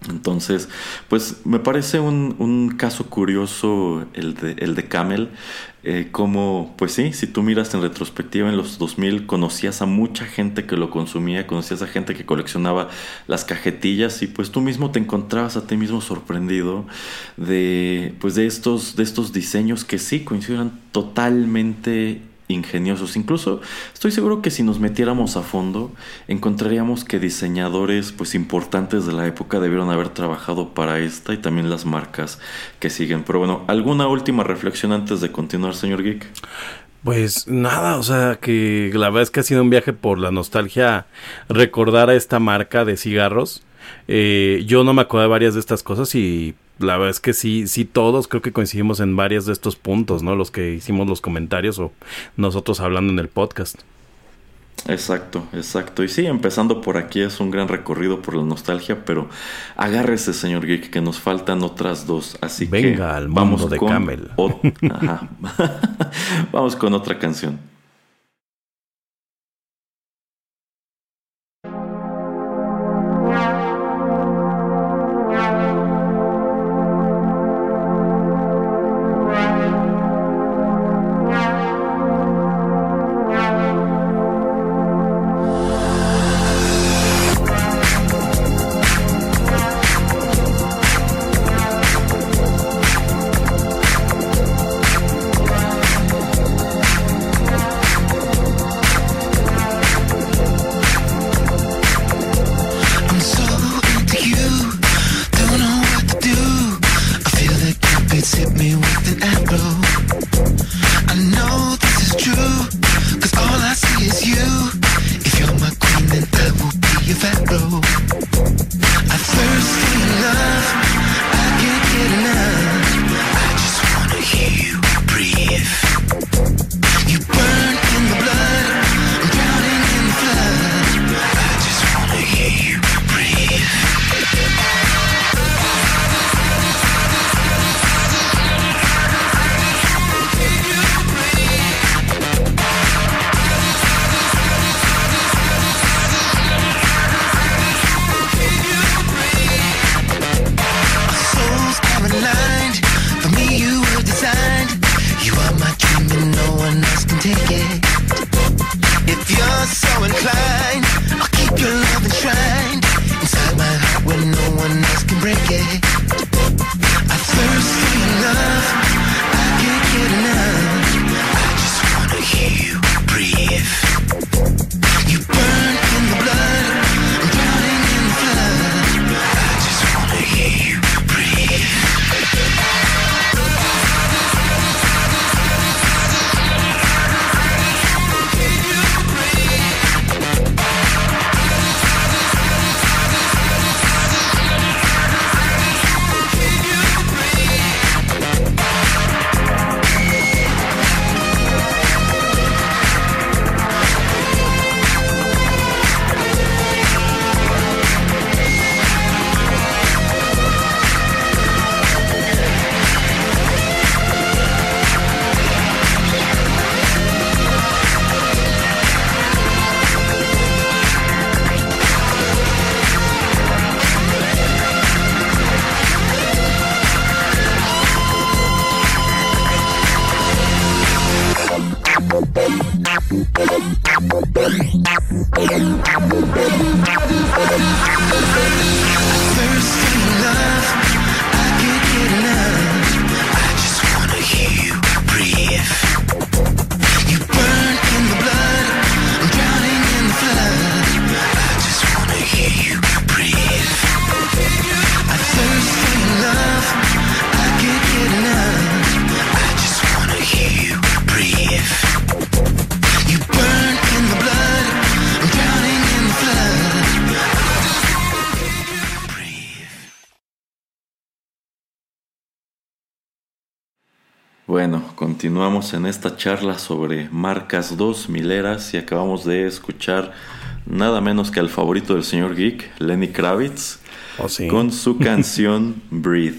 Entonces, pues me parece un, un caso curioso el de, el de Camel, eh, como, pues sí, si tú miras en retrospectiva en los 2000, conocías a mucha gente que lo consumía, conocías a gente que coleccionaba las cajetillas y pues tú mismo te encontrabas a ti mismo sorprendido de, pues de estos, de estos diseños que sí coincidían totalmente ingeniosos. Incluso estoy seguro que si nos metiéramos a fondo encontraríamos que diseñadores pues importantes de la época debieron haber trabajado para esta y también las marcas que siguen. Pero bueno, ¿alguna última reflexión antes de continuar, señor Geek? Pues nada, o sea que la verdad es que ha sido un viaje por la nostalgia recordar a esta marca de cigarros. Eh, yo no me acuerdo de varias de estas cosas y la verdad es que sí, sí todos creo que coincidimos en varios de estos puntos, ¿no? Los que hicimos los comentarios o nosotros hablando en el podcast. Exacto, exacto. Y sí, empezando por aquí es un gran recorrido por la nostalgia, pero agárrese, señor Geek, que nos faltan otras dos. Así que Venga al mundo de Camel. Ajá. vamos con otra canción. Continuamos en esta charla sobre marcas 2 mileras y acabamos de escuchar nada menos que al favorito del señor Geek, Lenny Kravitz, Oh, sí. con su canción Breathe.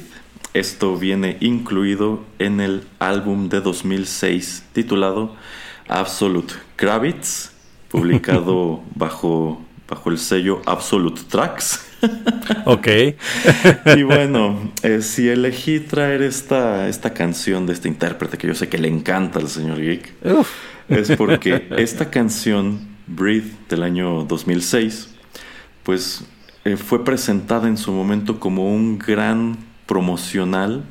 Esto viene incluido en el álbum de 2006 titulado Absolute Kravitz, publicado bajo, bajo el sello Absolute Tracks. Ok. Y bueno, eh, si elegí traer esta, esta canción de este intérprete que yo sé que le encanta al señor Geek, Uf. es porque esta canción, Breathe, del año 2006, pues eh, fue presentada en su momento como un gran promocional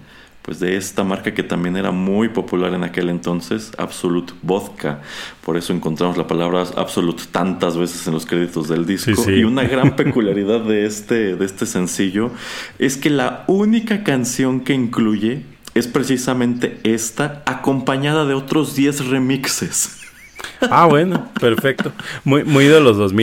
pues de esta marca que también era muy popular en aquel entonces, Absolute Vodka. Por eso encontramos la palabra Absolute tantas veces en los créditos del disco. Sí, sí. Y una gran peculiaridad de este, de este sencillo es que la única canción que incluye es precisamente esta, acompañada de otros 10 remixes. Ah, bueno, perfecto. Muy, muy de los 2000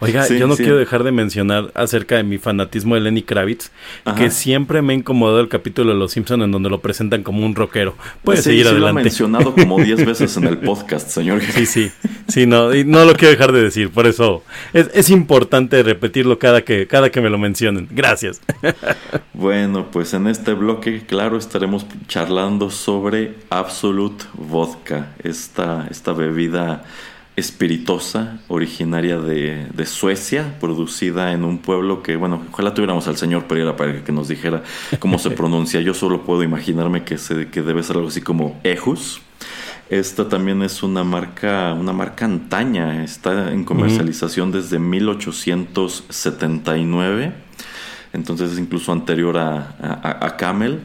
Oiga, Sí, yo no sí. quiero dejar de mencionar acerca de mi fanatismo de Lenny Kravitz, Ajá. que siempre me ha incomodado el capítulo de Los Simpson en donde lo presentan como un rockero. Puede Sí, seguir sí Lo adelante. mencionado como 10 veces en el podcast, señor. Sí, sí, sí, no, y no lo quiero dejar de decir, por eso es, es importante repetirlo cada que, cada que me lo mencionen. Gracias. Bueno, pues en este bloque, claro, estaremos charlando sobre Absolute Vodka, esta, esta bebida espiritosa originaria de, de Suecia, producida en un pueblo que, bueno, ojalá tuviéramos al señor Pereira para que nos dijera cómo se pronuncia. Yo solo puedo imaginarme que, se, que debe ser algo así como Ejus. Esta también es una marca, una marca antaña, está en comercialización desde 1879 entonces es incluso anterior a, a- a Camel.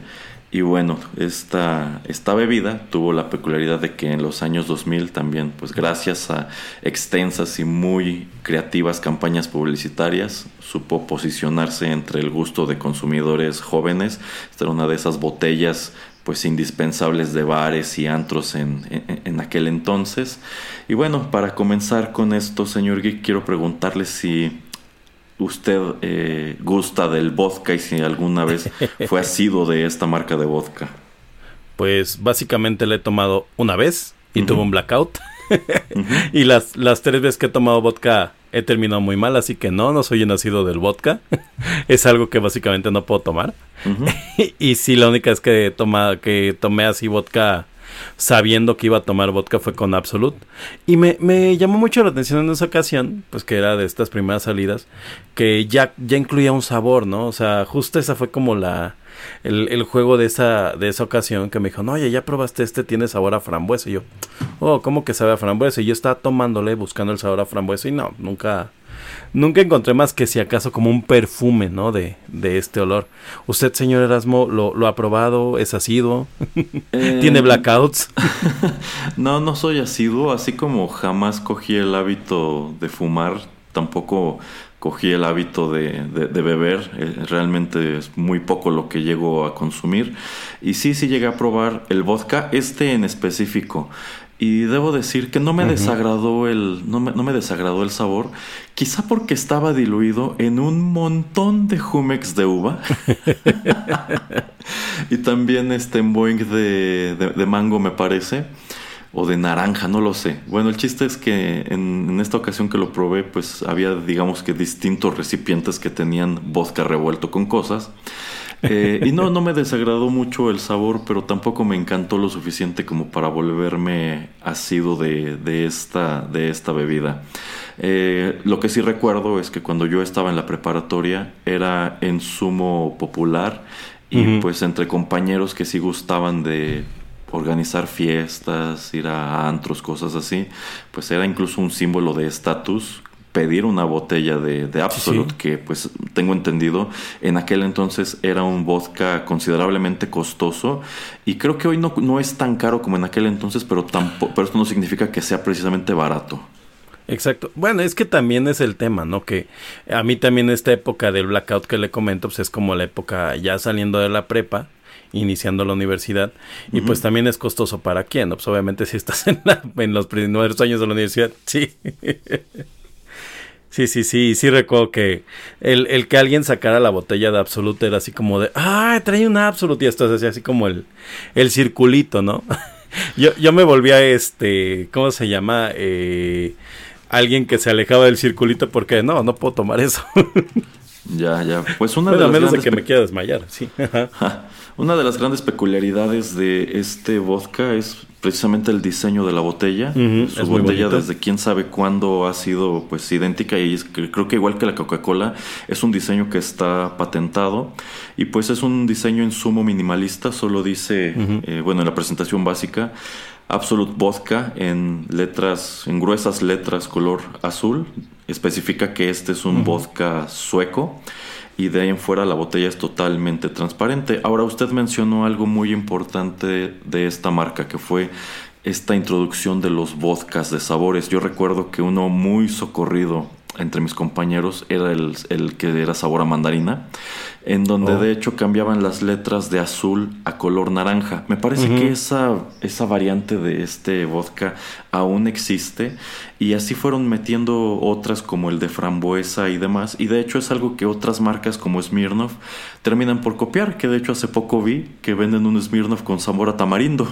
Y bueno, esta, esta bebida tuvo la peculiaridad de que en los años 2000 también, pues gracias a extensas y muy creativas campañas publicitarias, supo posicionarse entre el gusto de consumidores jóvenes. Esta era una de esas botellas pues indispensables de bares y antros en, en- aquel entonces. Y bueno, para comenzar con esto, señor Geek, quiero preguntarle si usted eh, gusta del vodka y si alguna vez fue asiduo de esta marca de vodka. Pues básicamente le he tomado una vez y tuve un blackout. y las, las tres veces que he tomado vodka he terminado muy mal, así que no, no soy nacido del vodka. es algo que básicamente no puedo tomar. Y sí, la única vez que, toma, que tomé así vodka sabiendo que iba a tomar vodka fue con Absolute. Y me, me llamó mucho la atención en esa ocasión, pues que era de estas primeras salidas, que ya, ya incluía un sabor, ¿no? O sea, justo esa fue como la... El, el juego de esa, de esa ocasión que me dijo, no, oye, ya probaste este, tiene sabor a frambuesa. Y yo, oh, ¿cómo que sabe a frambuesa? Y yo estaba tomándole, buscando el sabor a frambuesa y no, nunca, Nunca encontré más que si acaso como un perfume, ¿no? De, de este olor. ¿Usted, señor Erasmo, lo, lo ha probado? ¿Es asiduo? Eh, ¿Tiene blackouts? No, no soy asiduo, así como jamás cogí el hábito de fumar, tampoco cogí el hábito de, de- de beber, eh, realmente es muy poco lo que llego a consumir. Y sí, sí llegué a probar el vodka, este en específico. Y debo decir que no me desagradó el, no me, no me desagradó el sabor, quizá porque estaba diluido en un montón de Jumex de uva. y también este en Boeing de, de- de mango me parece. O de naranja, no lo sé. Bueno, el chiste es que en, en esta ocasión que lo probé, pues había, digamos que distintos recipientes que tenían vodka revuelto con cosas. Eh, y no, no me desagradó mucho el sabor, pero tampoco me encantó lo suficiente como para volverme asido de, de esta, de esta bebida. Eh, lo que sí recuerdo es que cuando yo estaba en la preparatoria era en sumo popular y pues entre compañeros que sí gustaban de organizar fiestas, ir a antros, cosas así, pues era incluso un símbolo de estatus pedir una botella de, de Absolute, sí. que pues tengo entendido, en aquel entonces era un vodka considerablemente costoso y creo que hoy no, no es tan caro como en aquel entonces, pero, tampoco, pero esto no significa que sea precisamente barato. Exacto. Bueno, es que también es el tema, ¿no? Que a mí también esta época del blackout que le comento, pues es como la época ya saliendo de la prepa, iniciando la universidad, y pues también es costoso para quién, ¿no? Pues obviamente si estás en, la- en los primeros años de la universidad, sí. Sí, sí, sí, sí recuerdo que el, el que alguien sacara la botella de Absolute era así como de, ah, trae un Absolute y esto es así, así como el, el circulito, ¿no? yo, yo me volvía este, ¿cómo se llama? Eh, alguien que se alejaba del circulito porque no, no puedo tomar eso. ya, ya, pues una Bueno, de a las menos de que me quiera desmayar, sí. Una de las grandes peculiaridades de este vodka es precisamente el diseño de la botella. Su botella desde quién sabe cuándo ha sido pues idéntica y es creo que igual que la Coca-Cola es un diseño que está patentado y pues es un diseño en sumo minimalista, solo dice, eh, bueno, en la presentación básica, Absolute Vodka en letras, en gruesas letras color azul, especifica que este es un vodka sueco y de ahí en fuera la botella es totalmente transparente. Ahora usted mencionó algo muy importante de esta marca que fue esta introducción de los vodkas de sabores. Yo recuerdo que uno muy socorrido entre mis compañeros era el, el que era sabor a mandarina, en donde Oh. de hecho cambiaban las letras de azul a color naranja. Me parece que esa, esa variante de este vodka aún existe y así fueron metiendo otras como el de frambuesa y demás. Y de hecho es algo que otras marcas como Smirnoff terminan por copiar, que de hecho hace poco vi que venden un Smirnoff con sabor a tamarindo.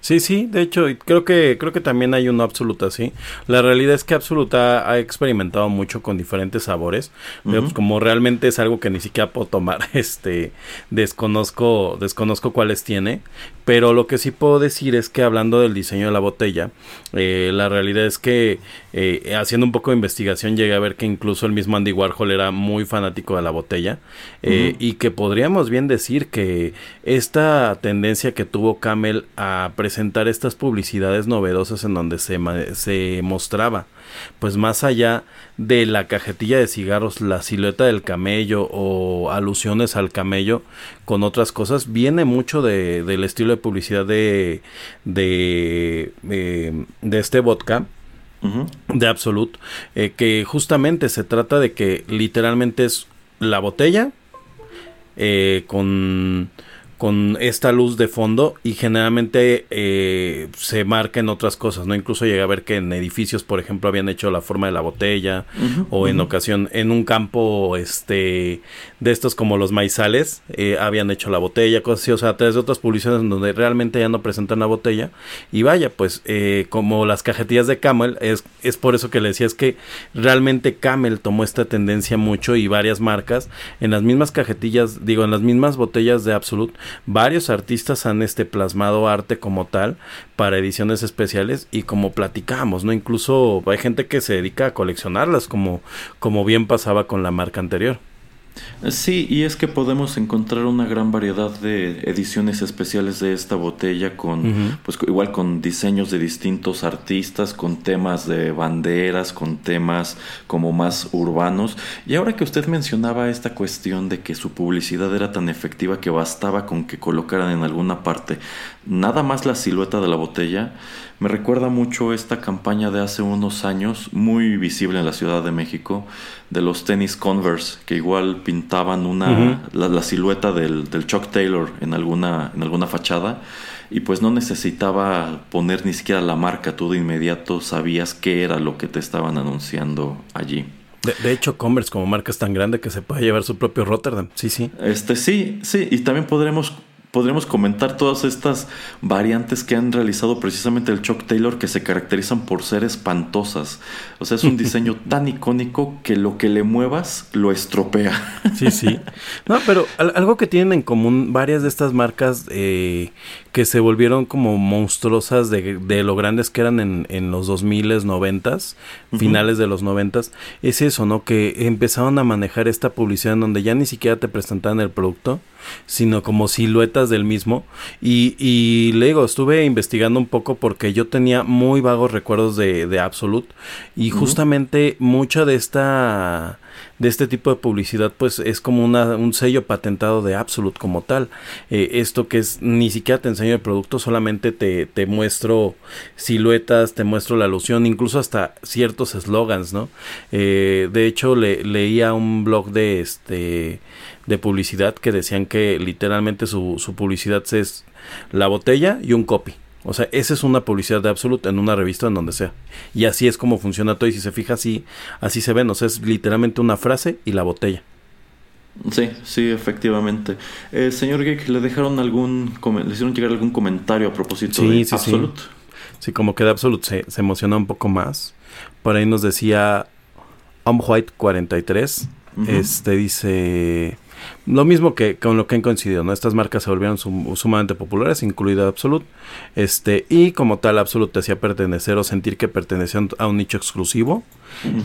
Sí, sí, de hecho, creo que creo que también hay uno Absoluta así. La realidad es que Absoluta ha experimentado mucho con diferentes sabores, pero pues, como realmente es algo que ni siquiera puedo tomar, este desconozco desconozco cuáles tiene, pero lo que sí puedo decir es que hablando del diseño de la botella, eh, la realidad es que eh, haciendo un poco de investigación llegué a ver que incluso el mismo Andy Warhol era muy fanático de la botella eh, y que podríamos bien decir que esta tendencia que tuvo Camel a presentar estas publicidades novedosas en donde se, se mostraba pues más allá de la cajetilla de cigarros, la silueta del camello o alusiones al camello con otras cosas, viene mucho de, del estilo de publicidad de, de, eh, de este vodka. De Absolute, eh, que justamente se trata de que literalmente es la botella eh, con, con esta luz de fondo y generalmente eh, se marca en otras cosas, ¿no? Incluso llega a ver que en edificios, por ejemplo, habían hecho la forma de la botella o en ocasión en un campo este de estos como los maizales eh, habían hecho la botella cosas así o sea a través de otras publicidades en donde realmente ya no presentan la botella y vaya pues eh, como las cajetillas de Camel es, es por eso que le decía es que realmente Camel tomó esta tendencia mucho y varias marcas en las mismas cajetillas digo en las mismas botellas de Absolute varios artistas han este plasmado arte como tal para ediciones especiales y como platicamos, ¿no? Incluso hay gente que se dedica a coleccionarlas como, como bien pasaba con la marca anterior. Sí, y es que podemos encontrar una gran variedad de ediciones especiales de esta botella con, pues igual con diseños de distintos artistas, con temas de banderas, con temas como más urbanos. Y ahora que usted mencionaba esta cuestión de que su publicidad era tan efectiva que bastaba con que colocaran en alguna parte nada más la silueta de la botella, me recuerda mucho esta campaña de hace unos años, muy visible en la Ciudad de México, de los tenis Converse, que igual pintaban una, la silueta del, del Chuck Taylor en alguna, en alguna fachada, y pues no necesitaba poner ni siquiera la marca, tú de inmediato sabías qué era lo que te estaban anunciando allí. De, de hecho, Converse como marca es tan grande que se puede llevar su propio Rotterdam. Sí, sí. Este sí, sí, y también podremos podremos comentar todas estas variantes que han realizado precisamente el Chuck Taylor que se caracterizan por ser espantosas. O sea, es un diseño tan icónico que lo que le muevas lo estropea. Sí, sí. No, pero al- algo que tienen en común varias de estas marcas eh, que se volvieron como monstruosas de, de lo grandes que eran en, en los 2000s, 90s, Ujú. finales de los 90s, es eso, ¿no? Que empezaron a manejar esta publicidad en donde ya ni siquiera te presentaban el producto, sino como siluetas del mismo. Y, y le digo, estuve investigando un poco porque yo tenía muy vagos recuerdos de, de Absolute y justamente mucha de esta de este tipo de publicidad pues es como una, un sello patentado de Absolute como tal. Eh, esto que es ni siquiera te enseño el producto solamente te, te muestro siluetas te muestro la alusión incluso hasta ciertos eslogans no Eh, de hecho le, leía un blog de este de publicidad que decían que literalmente su, su publicidad es la botella y un copy O sea, esa es una publicidad de Absolute en una revista en donde sea. Y así es como funciona todo. Y si se fija, así, así se ven. O sea, es literalmente una frase y la botella. Sí, sí, efectivamente. Eh, señor Geek, ¿le dejaron algún, le hicieron llegar algún comentario a propósito de sí, Absolute? Sí. sí, como que de Absolute se, se emociona un poco más. Por ahí nos decía Om White 43. Este dice lo mismo que con lo que han coincidido, ¿no? Estas marcas se volvieron sumamente populares, incluida Absolute. Este, y como tal, Absolute te hacía pertenecer o sentir que pertenecían a un nicho exclusivo.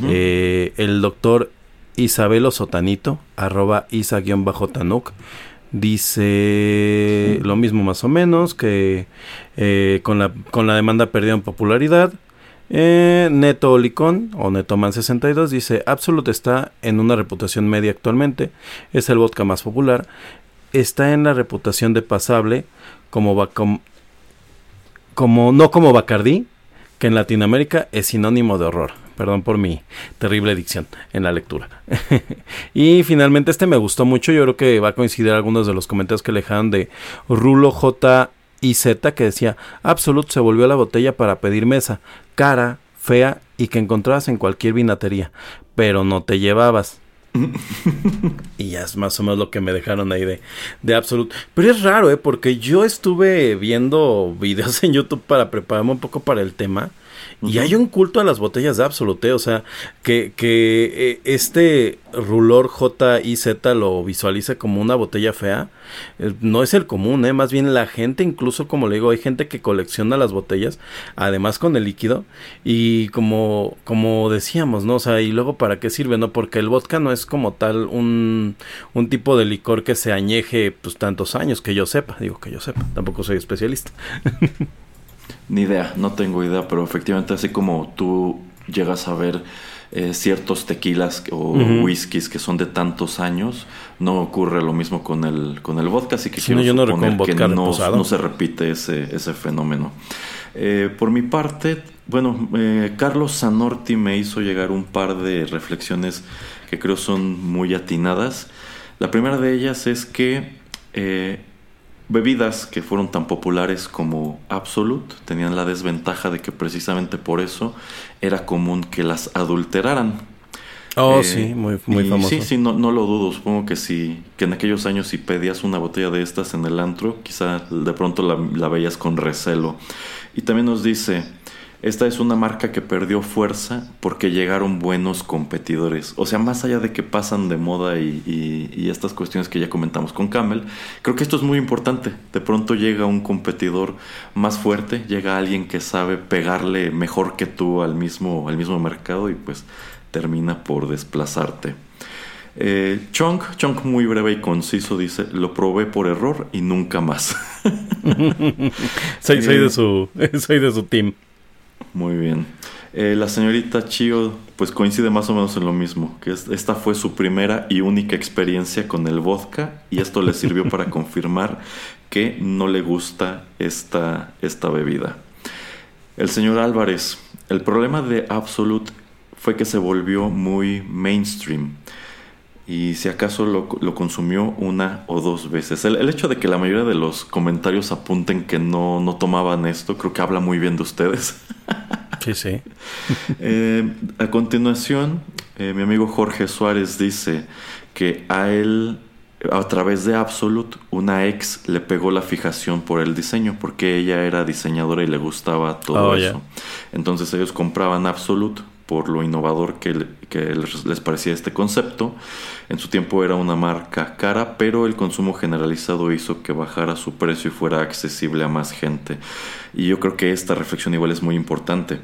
eh, el doctor Isabelo Sotanito, arroba isa-tanuk, dice lo mismo más o menos, que eh, con, la, con la demanda perdieron popularidad. Eh, Neto Olicón o Netoman62 dice: Absolute está en una reputación media actualmente. Es el vodka más popular. Está en la reputación de pasable como no como Bacardí, que en Latinoamérica es sinónimo de horror. Perdón por mi terrible dicción en la lectura. y finalmente este me gustó mucho. Yo creo que va a coincidir algunos de los comentarios que le dejaron de Rulo J y Z que decía Absolute se volvió la botella para pedir mesa, cara, fea y que encontrabas en cualquier vinatería, pero no te llevabas. y ya es más o menos lo que me dejaron ahí de, de Absolute. Pero es raro, ¿eh? Porque yo estuve viendo videos en YouTube para prepararme un poco para el tema. Y hay un culto a las botellas de Absolute, o sea, que, que eh, este rulor J y Z lo visualiza como una botella fea, eh, no es el común, eh, más bien la gente, incluso como le digo, hay gente que colecciona las botellas, además con el líquido, y como, como decíamos, ¿no? O sea, y luego para qué sirve, ¿no? Porque el vodka no es como tal un, un tipo de licor que se añeje pues tantos años, que yo sepa, digo que yo sepa, tampoco soy especialista. Ni idea, no tengo idea, pero efectivamente así como tú llegas a ver eh, ciertos tequilas o whiskies que son de tantos años, no ocurre lo mismo con el, con el vodka, así que sí, quiero yo no suponer que no, no, se repite ese, ese fenómeno. Eh, por mi parte, bueno, eh, Carlos Zanorti me hizo llegar un par de reflexiones que creo son muy atinadas. La primera de ellas es que Bebidas que fueron tan populares como Absolute tenían la desventaja de que precisamente por eso era común que las adulteraran. Oh, eh, sí, muy, muy famoso. Sí, sí, no, no, lo dudo. Supongo que sí, que en aquellos años si pedías una botella de estas en el antro, quizá de pronto la, la veías con recelo. Y también nos dice, esta es una marca que perdió fuerza porque llegaron buenos competidores. O sea, más allá de que pasan de moda y, estas cuestiones que ya comentamos con Camel, creo que esto es muy importante. De pronto llega un competidor más fuerte, llega alguien que sabe pegarle mejor que tú al mismo, al mismo mercado y pues termina por desplazarte. Eh, Chunk, Chunk muy breve y conciso dice, lo probé por error y nunca más. soy, soy, de su, soy de su team. Muy bien. Eh, la señorita Chio pues coincide más o menos en lo mismo, que esta fue su primera y única experiencia con el vodka y esto le sirvió para confirmar que no le gusta esta, esta bebida. El señor Álvarez, el problema de Absolute fue que se volvió muy mainstream y si acaso lo, lo, consumió una o dos veces. El, el, hecho de que la mayoría de los comentarios apunten que no, no tomaban esto, creo que habla muy bien de ustedes. Sí, sí. eh, a continuación, eh, mi amigo Jorge Suárez dice que a él, a través de Absolute, una ex le pegó la fijación por el diseño, porque ella era diseñadora y le gustaba todo Oh, eso. Entonces ellos compraban Absolute por lo innovador que, les parecía este concepto. En su tiempo era una marca cara, pero el consumo generalizado hizo que bajara su precio y fuera accesible a más gente. Y yo creo que esta reflexión igual es muy importante.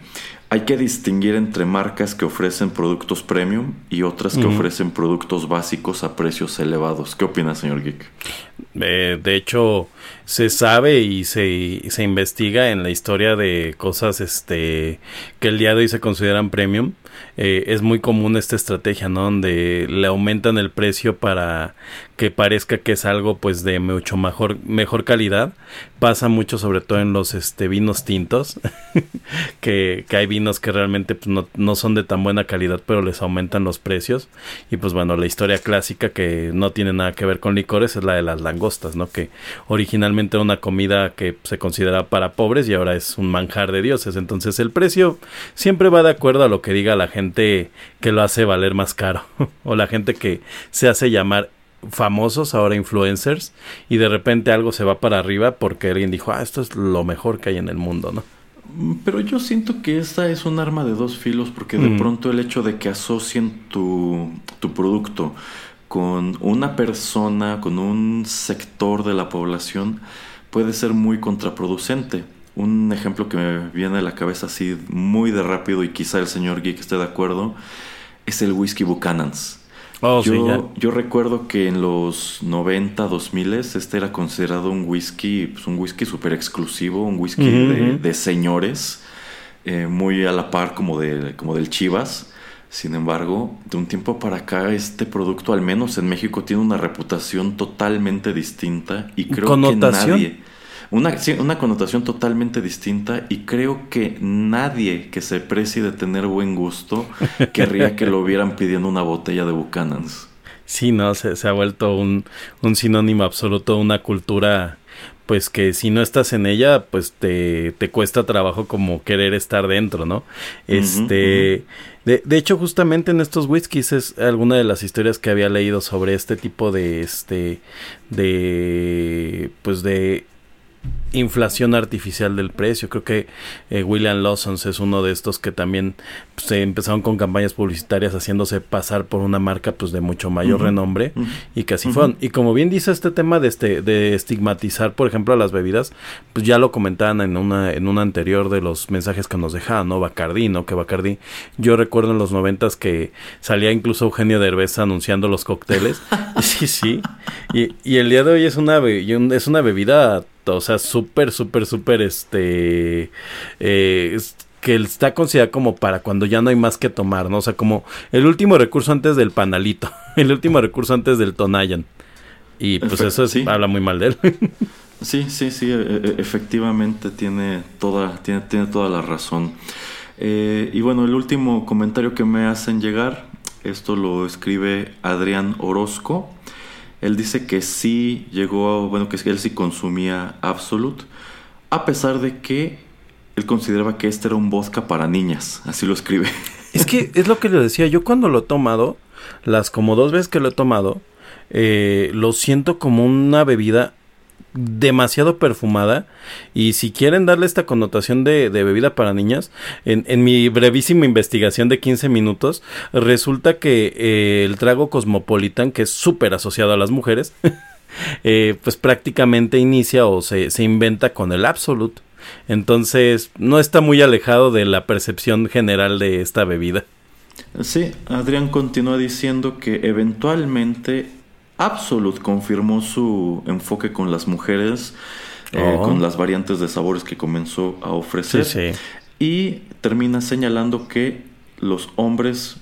Hay que distinguir entre marcas que ofrecen productos premium y otras que ofrecen productos básicos a precios elevados. ¿Qué opina, señor Geek? Eh, de hecho, se sabe y se, se investiga en la historia de cosas este que el día de hoy se consideran premium. Eh, es muy común esta estrategia, ¿no? Donde le aumentan el precio para que parezca que es algo pues de mucho mejor, mejor calidad. Pasa mucho sobre todo en los este, vinos tintos, que, hay vinos que realmente pues, no, no son de tan buena calidad, pero les aumentan los precios. Y pues bueno, la historia clásica que no tiene nada que ver con licores es la de las langostas, ¿no? Que originalmente era una comida que se consideraba para pobres y ahora es un manjar de dioses. Entonces el precio siempre va de acuerdo a lo que diga la gente que lo hace valer más caro o la gente que se hace llamar famosos, ahora influencers, y de repente algo se va para arriba porque alguien dijo, ah, esto es lo mejor que hay en el mundo, ¿no? Mm, Pero yo siento que esta es un arma de dos filos porque de Mm. pronto el hecho de que asocien tu, tu producto con una persona, con un sector de la población, puede ser muy contraproducente. Un ejemplo que me viene a la cabeza así muy de rápido y quizá el señor Geek esté de acuerdo, es el whisky Buchanan's. Oh, sí, ya. yo, yo recuerdo que en los 90, 2000 este era considerado un whisky, pues un whisky súper exclusivo, un whisky de, de señores, eh, muy a la par como, de, como del Chivas. Sin embargo, de un tiempo para acá, este producto, al menos en México, tiene una reputación totalmente distinta y creo ¿Connotación? que nadie... Una, sí, una connotación totalmente distinta y creo que nadie que se precie de tener buen gusto querría que lo vieran pidiendo una botella de Buchanan's. Sí, no, se, se ha vuelto un, un sinónimo absoluto, una cultura, pues que si no estás en ella, pues te, te cuesta trabajo como querer estar dentro, ¿no? Este, de, de hecho, justamente en estos whiskies es alguna de las historias que había leído sobre este tipo de, este, de, pues de inflación artificial del precio. Creo que eh, William Lawson es uno de estos que también pues, se empezaron con campañas publicitarias haciéndose pasar por una marca pues de mucho mayor renombre y que así fueron. Y como bien dice este tema de este de estigmatizar, por ejemplo, a las bebidas, pues ya lo comentaban en una en un anterior de los mensajes que nos dejaban, ¿no? Bacardi, ¿no? Que Bacardi, yo recuerdo en los noventas que salía incluso Eugenio Derbez anunciando los cócteles. sí, sí. Y, y el día de hoy es una es una bebida o sea, súper, súper, súper, este, eh, es- que está considerada como para cuando ya no hay más que tomar, ¿no? O sea, como el último recurso antes del panalito, el último recurso antes del Tonayan. Y pues eso es- sí. habla muy mal de él. Sí, sí, sí, e- e- efectivamente tiene toda, tiene, tiene toda la razón. Eh, y bueno, el último comentario que me hacen llegar, esto lo escribe Adrián Orozco. Él dice que sí llegó, a- bueno, que él sí consumía Absolute, a pesar de que él consideraba que este era un vodka para niñas, así lo escribe. es que es lo que le decía, yo cuando lo he tomado, las como dos veces que lo he tomado, eh, lo siento como una bebida demasiado perfumada y si quieren darle esta connotación de, bebida para niñas, en, en mi brevísima investigación de 15 minutos, resulta que eh, el trago Cosmopolitan, que es súper asociado a las mujeres, eh, pues prácticamente inicia o se, se inventa con el Absolute. Entonces no está muy alejado de la percepción general de esta bebida. Sí, Adrián continúa diciendo que eventualmente Absolute confirmó su enfoque con las mujeres, eh, Oh. con las variantes de sabores que comenzó a ofrecer. Sí, sí. Y termina señalando que los hombres,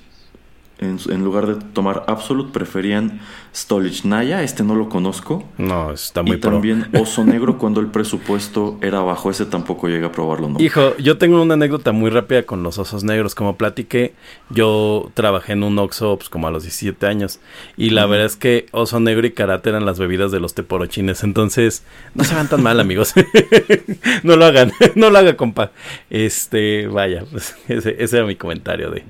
en, en lugar de tomar Absolute, preferían Stolichnaya, este no lo conozco. No, está muy y pro. también Oso Negro cuando el presupuesto era bajo, ese tampoco llega a probarlo, ¿no? Hijo, yo tengo una anécdota muy rápida con los osos negros. Como platiqué, yo trabajé en un Oxxo pues, como a los 17 años. Y la verdad es que oso negro y karate eran las bebidas de los teporochines. Entonces, no se van tan mal, amigos. no lo hagan, no lo haga, compa. Este, vaya, pues, ese, ese era mi comentario de,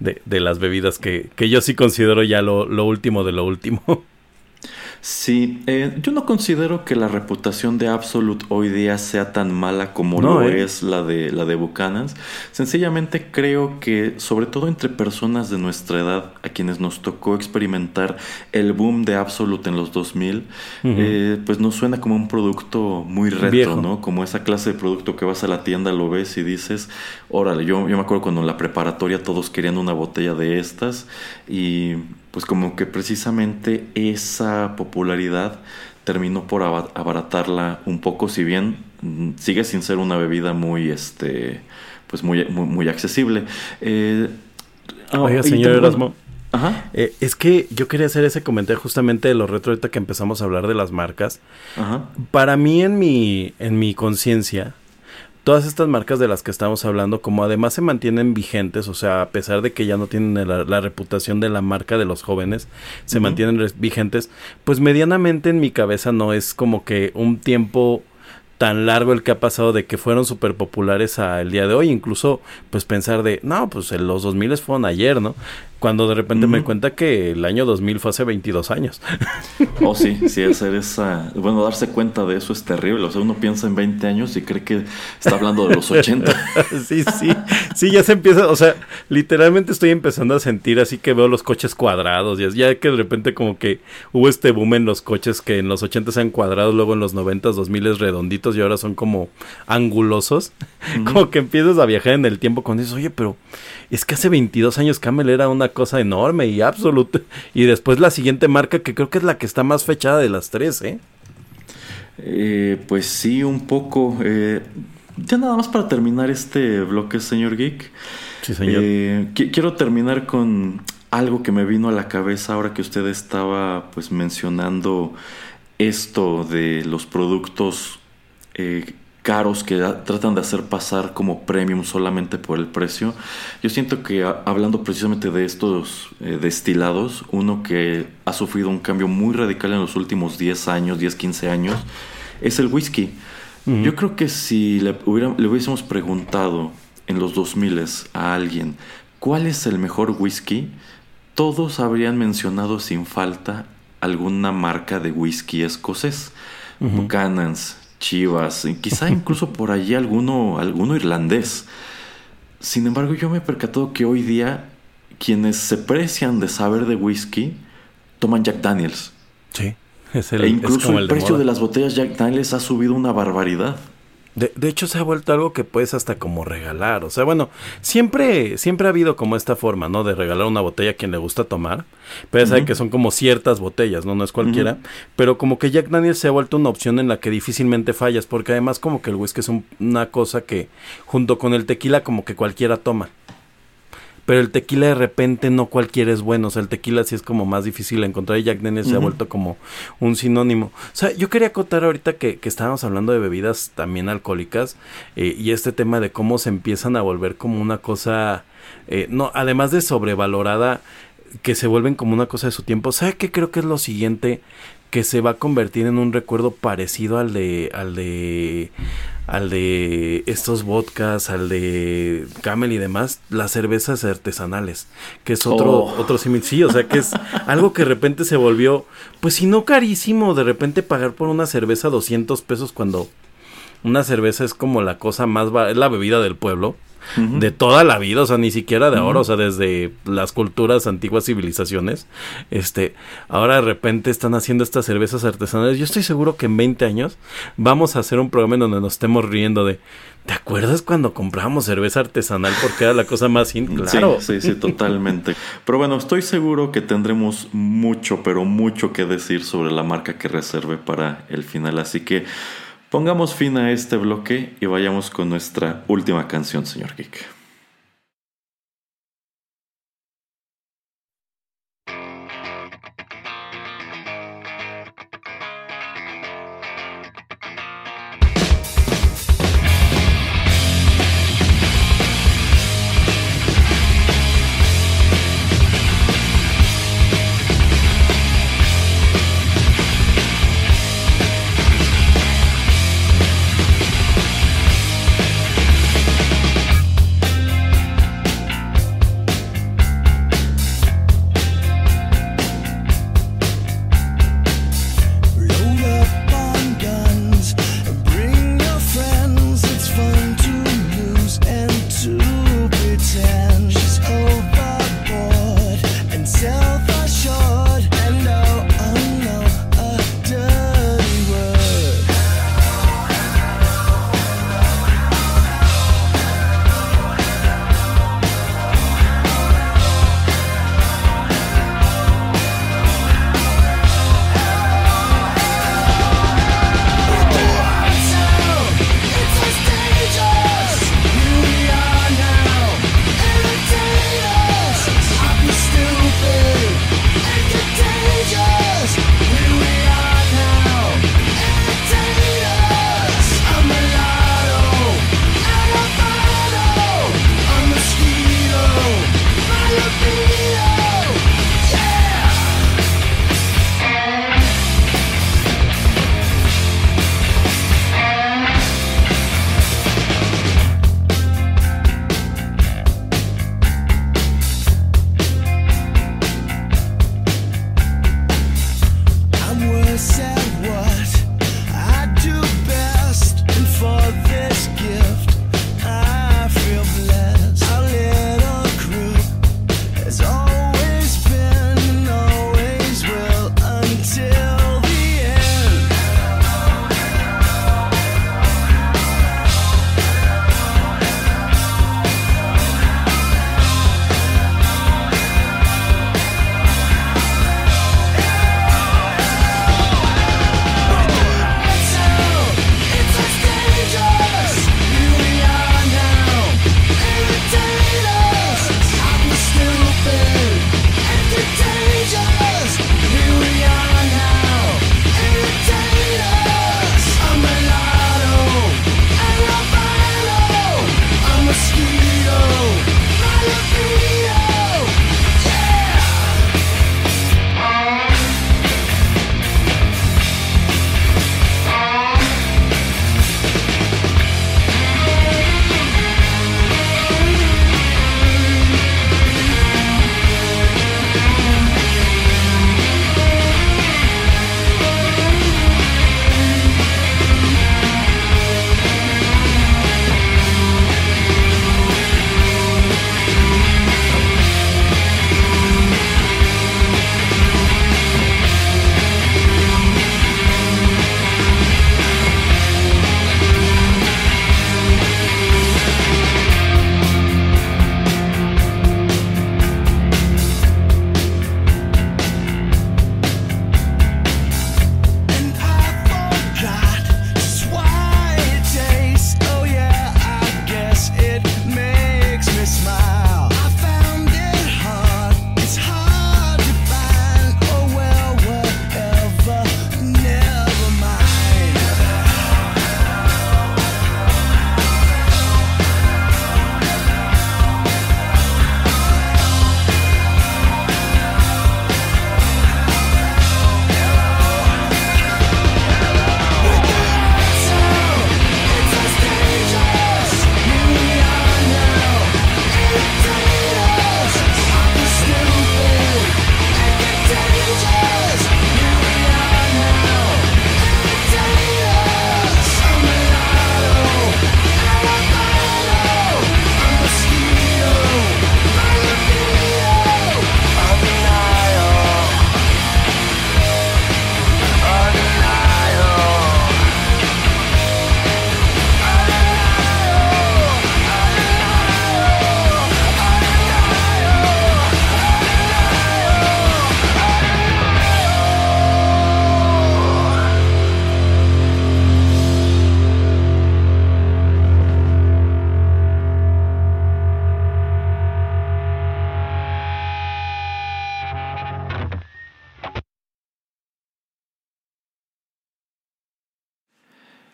de, de las bebidas que, que yo sí considero ya lo, lo último de lo último. Sí, eh, yo no considero que la reputación de Absolute hoy día sea tan mala como No, lo ¿eh? es la de la de Buchanan's. Sencillamente creo que, sobre todo entre personas de nuestra edad, a quienes nos tocó experimentar el boom de Absolute en los 2000, eh, pues nos suena como un producto muy retro, Viejo. ¿no? Como esa clase de producto que vas a la tienda, lo ves y dices, órale, yo, yo me acuerdo cuando en la preparatoria todos querían una botella de estas y pues como que precisamente esa popularidad terminó por aba- abaratarla un poco, si bien mm, sigue sin ser una bebida muy, este, pues muy, muy, muy accesible. Eh, Oiga, y señor Erasmo. Ajá, Eh, es que yo quería hacer ese comentario justamente de lo retro ahorita que empezamos a hablar de las marcas. ajá. Para mí en mi en mi conciencia todas estas marcas de las que estamos hablando, como además se mantienen vigentes, o sea, a pesar de que ya no tienen la, la reputación de la marca de los jóvenes, se Ujú. mantienen vigentes, pues medianamente en mi cabeza no es como que un tiempo tan largo el que ha pasado de que fueron súper populares al día de hoy. Incluso, pues pensar de, no, pues en los 2000 fueron ayer, ¿no? Cuando de repente me Ujú. cuenta que el año 2000 fue hace 22 años. Oh, sí, sí, hacer esa. Bueno, darse cuenta de eso es terrible. O sea, uno piensa en 20 años y cree que está hablando de los 80. sí, sí, sí, ya se empieza, o sea, literalmente estoy empezando a sentir así que veo los coches cuadrados, ya, ya que de repente como que hubo este boom en los coches que en los 80 eran cuadrados, luego en los 90, 2000 es redonditos y ahora son como angulosos, como que empiezas a viajar en el tiempo con dices, oye, pero es que hace 22 años Camel era una cosa enorme y absoluta, y después la siguiente marca que creo que es la que está más fechada de las tres, ¿eh? Eh, pues sí, un poco. eh, ya nada más para terminar este bloque, señor Geek. Sí, señor. Eh, qui- quiero terminar con algo que me vino a la cabeza ahora que usted estaba pues mencionando esto de los productos eh, caros que tratan de hacer pasar como premium solamente por el precio. Yo siento que a- hablando precisamente de estos eh, destilados, uno que ha sufrido un cambio muy radical en los últimos 10 años, 10, 15 años, es el whisky. Yo creo que si le, hubiera- le hubiésemos preguntado en los 2000 a alguien cuál es el mejor whisky, todos habrían mencionado sin falta alguna marca de whisky escocés. Buchanan's, Chivas, y quizá incluso por allí alguno, alguno irlandés. Sin embargo, yo me he percatado que hoy día quienes se precian de saber de whisky toman Jack Daniels. Sí, es el, e es incluso como el, precio de las botellas Jack Daniels ha subido una barbaridad. De, de hecho, se ha vuelto algo que puedes hasta como regalar. O sea, bueno, siempre, siempre ha habido como esta forma, ¿no? De regalar una botella a quien le gusta tomar. Pero ya sabe que son como ciertas botellas, ¿no? No es cualquiera. Pero como que Jack Daniels se ha vuelto una opción en la que difícilmente fallas. Porque además como que el whisky es un- una cosa que junto con el tequila como que cualquiera toma. Pero el tequila de repente no cualquiera es bueno. O sea, el tequila sí es como más difícil de encontrar. Y Jack Daniels se ha vuelto como un sinónimo. O sea, yo quería acotar ahorita que, que estábamos hablando de bebidas también alcohólicas. eh, y este tema de cómo se empiezan a volver como una cosa. eh, no, además de sobrevalorada. Que se vuelven como una cosa de su tiempo. ¿Sabe qué creo que es lo siguiente? Que se va a convertir en un recuerdo parecido al de. al de al de estos vodkas, al de Camel y demás, las cervezas artesanales, que es otro, Oh. otro símil. Sí, o sea, que es algo que de repente se volvió, pues si no carísimo, de repente pagar por una cerveza 200 pesos cuando una cerveza es como la cosa más, es la bebida del pueblo. De toda la vida, o sea, ni siquiera de ahora, o sea, desde las culturas, antiguas civilizaciones, este, ahora de repente están haciendo estas cervezas artesanales. Yo estoy seguro que en 20 años vamos a hacer un programa en donde nos estemos riendo de, ¿te acuerdas cuando comprábamos cerveza artesanal porque era la cosa más in? Claro. Sí, sí, sí, totalmente. Pero bueno, estoy seguro que tendremos mucho, pero mucho que decir sobre la marca que reserve para el final. Así que pongamos fin a este bloque y vayamos con nuestra última canción, señor Geek.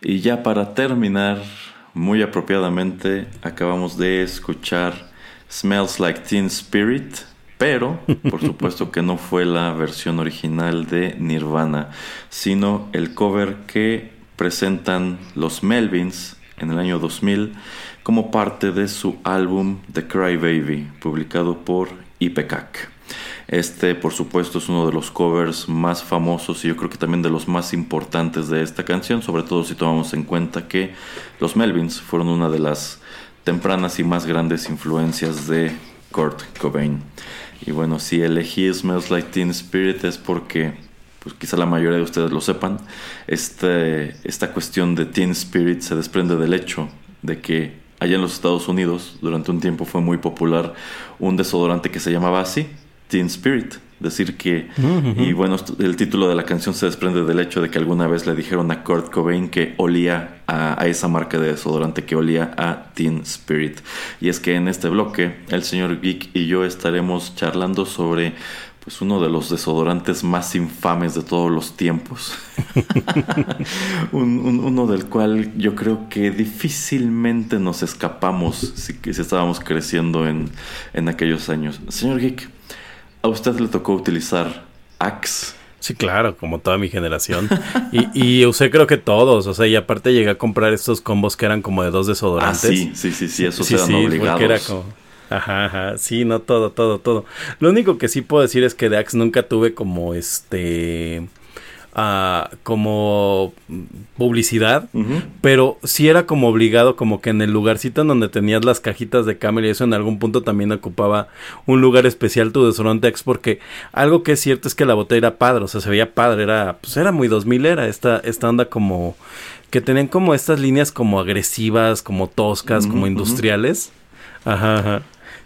Y ya para terminar, muy apropiadamente, acabamos de escuchar Smells Like Teen Spirit, pero por supuesto que no fue la versión original de Nirvana, sino el cover que presentan los Melvins en el año 2000 como parte de su álbum The Cry Baby, publicado por Ipecac. Este, por supuesto, es uno de los covers más famosos y yo creo que también de los más importantes de esta canción, sobre todo si tomamos en cuenta que los Melvins fueron una de las tempranas y más grandes influencias de Kurt Cobain. Y bueno, si elegí Smells Like Teen Spirit es porque, pues quizá la mayoría de ustedes lo sepan, este, esta cuestión de Teen Spirit se desprende del hecho de que allá en los Estados Unidos durante un tiempo fue muy popular un desodorante que se llamaba así, Teen Spirit. Decir que, y bueno, el título de la canción se desprende del hecho de que alguna vez le dijeron a Kurt Cobain que olía a, esa marca de desodorante, que olía a Teen Spirit. Y es que en este bloque, el señor Geek y yo estaremos charlando sobre pues uno de los desodorantes más infames de todos los tiempos. uno del cual yo creo que difícilmente nos escapamos si, si estábamos creciendo en, en aquellos años. Señor Geek, ¿A usted le tocó utilizar Axe? Sí, claro, como toda mi generación. y, y, usé creo que todos, o sea, y aparte llegué a comprar estos combos que eran como de dos desodorantes. Ah, sí, sí, sí, sí, esos eran obligados. Era como... Ajá, ajá, sí, no todo, todo, todo. Lo único que sí puedo decir es que de Axe nunca tuve como este como publicidad, pero sí era como obligado, como que en el lugarcito en donde tenías las cajitas de Camel y eso en algún punto también ocupaba un lugar especial tu desodorante porque algo que es cierto es que la botella era padre, o sea, se veía padre, era, pues era muy 2000 era esta, esta onda como que tenían como estas líneas como agresivas, como toscas, como industriales. Ajá, ajá.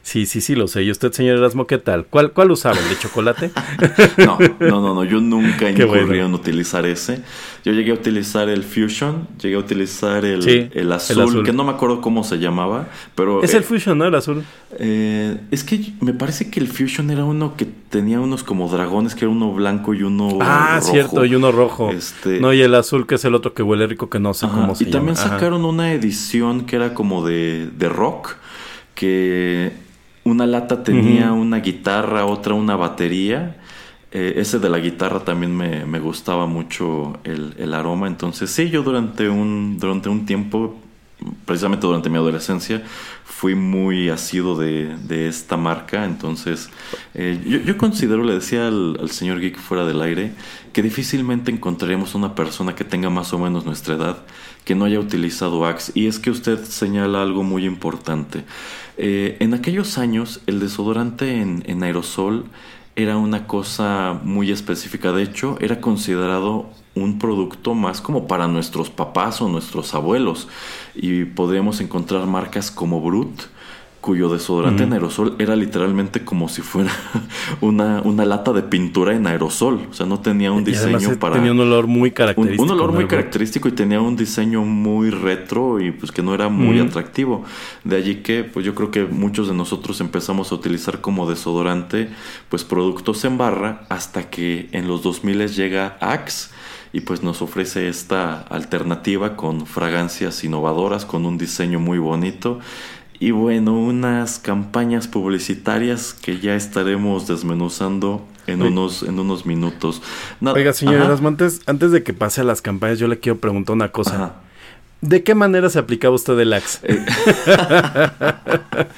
Sí, sí, sí, lo sé. ¿Y usted, señor Erasmo, qué tal? ¿Cuál, cuál usaba? ¿El de chocolate? no, no, no, no. Yo nunca incurrí en utilizar ese. Yo llegué a utilizar el Fusion, llegué a utilizar el, el, azul, que no me acuerdo cómo se llamaba, pero... Es el Fusion, ¿no? El azul. Eh, es que me parece que el Fusion era uno que tenía unos como dragones, que era uno blanco y uno ah, cierto, y uno rojo. Este... No, y el azul, que es el otro que huele rico, que no sé cómo se llama. Y también sacaron una edición que era como de, de rock, que una lata tenía una guitarra, otra una batería. Eh, ese de la guitarra también me, gustaba mucho el, aroma. Entonces, sí, yo durante un, durante un tiempo, precisamente durante mi adolescencia, fui muy asido de, esta marca. Entonces, eh, yo, considero, le decía al, al, señor Geek fuera del aire, que difícilmente encontraremos una persona que tenga más o menos nuestra edad que no haya utilizado Axe. Y es que usted señala algo muy importante. Eh, en aquellos años el desodorante en, aerosol era una cosa muy específica. De hecho, era considerado un producto más como para nuestros papás o nuestros abuelos. Y podemos encontrar marcas como Brut, cuyo desodorante en aerosol era literalmente como si fuera una, una, lata de pintura en aerosol. O sea, no tenía un diseño para. Tenía un olor muy característico. Un, olor muy característico y tenía un diseño muy retro y pues que no era muy atractivo. De allí que, pues yo creo que muchos de nosotros empezamos a utilizar como desodorante, pues productos en barra, hasta que en los 2000 llega Axe y pues nos ofrece esta alternativa con fragancias innovadoras, con un diseño muy bonito y bueno, unas campañas publicitarias que ya estaremos desmenuzando en, unos, en unos minutos. Oiga, señor Montes, antes de que pase a las campañas, yo le quiero preguntar una cosa. ¿De qué manera se aplicaba usted el Axe? Eh,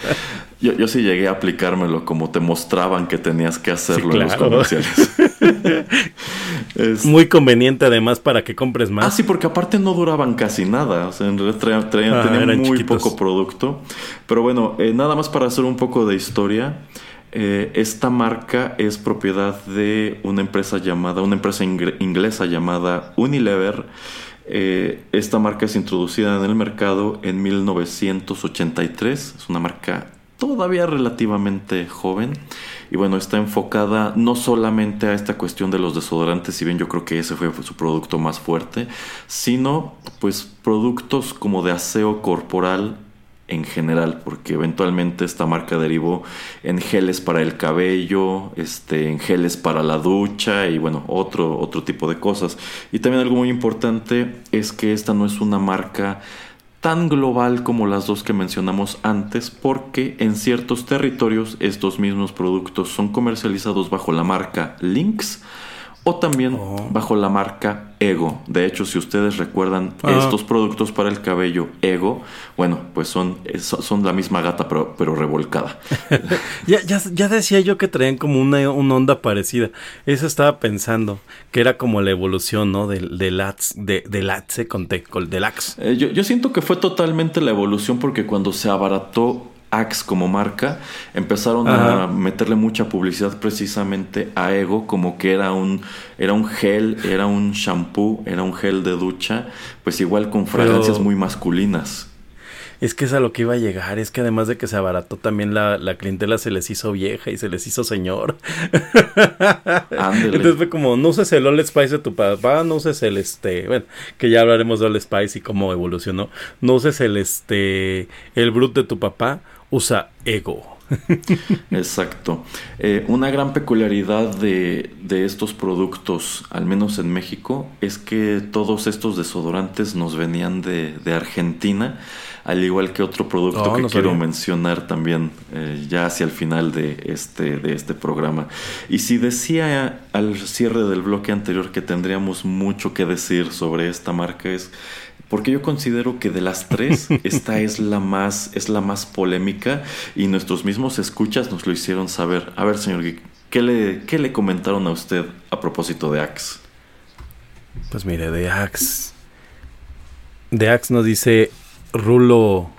yo, yo, sí llegué a aplicármelo como te mostraban que tenías que hacerlo en los comerciales. es... Muy conveniente además para que compres más. Ah, sí, porque aparte no duraban casi nada. O sea, en realidad traían, ah, tenían muy poco producto. Pero bueno, eh, nada más para hacer un poco de historia. Eh, esta marca es propiedad de una empresa llamada, una empresa inglesa llamada Unilever eh, esta marca es introducida en el mercado en 1983. Es una marca todavía relativamente joven. Y bueno, está enfocada no solamente a esta cuestión de los desodorantes, si bien yo creo que ese fue su producto más fuerte, sino pues productos como de aseo corporal en general, porque eventualmente esta marca derivó en geles para el cabello, este, en geles para la ducha y bueno, otro, otro tipo de cosas. Y también algo muy importante es que esta no es una marca tan global como las dos que mencionamos antes porque en ciertos territorios estos mismos productos son comercializados bajo la marca Lynx o también Oh. bajo la marca Ego. De hecho, si ustedes recuerdan Ah. estos productos para el cabello Ego, bueno, pues son, es- son la misma gata pero, pero revolcada. Ya, ya, ya decía yo que traían como una, una onda parecida. Eso estaba pensando, que era como la evolución, ¿no? Del, del, Axe- de, del Axe con, te- con del. Eh, yo, yo siento que fue totalmente la evolución porque cuando se abarató Axe como marca, empezaron Ajá. a meterle mucha publicidad precisamente a Ego, como que era un, era un gel, era un shampoo, era un gel de ducha, pues igual con fragancias Pero- muy masculinas. Es que es a lo que iba a llegar. Es que además de que se abarató, también la, la clientela se les hizo vieja y se les hizo señor. Entonces fue como, no uses el All Spice de tu papá, no uses el este, bueno, que ya hablaremos de All Spice y cómo evolucionó. No uses el este, el Brut de tu papá, usa Ego. Exacto. Eh, una gran peculiaridad de, de estos productos, al menos en México, es que todos estos desodorantes nos venían de, de Argentina, al igual que otro producto Oh, que no quiero sabía. mencionar también eh, ya hacia el final de este, de este programa. Y si decía al cierre del bloque anterior que tendríamos mucho que decir sobre esta marca es porque yo considero que de las tres esta es la más es la más polémica y nuestros mismos escuchas nos lo hicieron saber. A ver, señor Geek, ¿qué le, qué le comentaron a usted a propósito de Axe? Pues mire, de Axe. De Axe nos dice Rulo.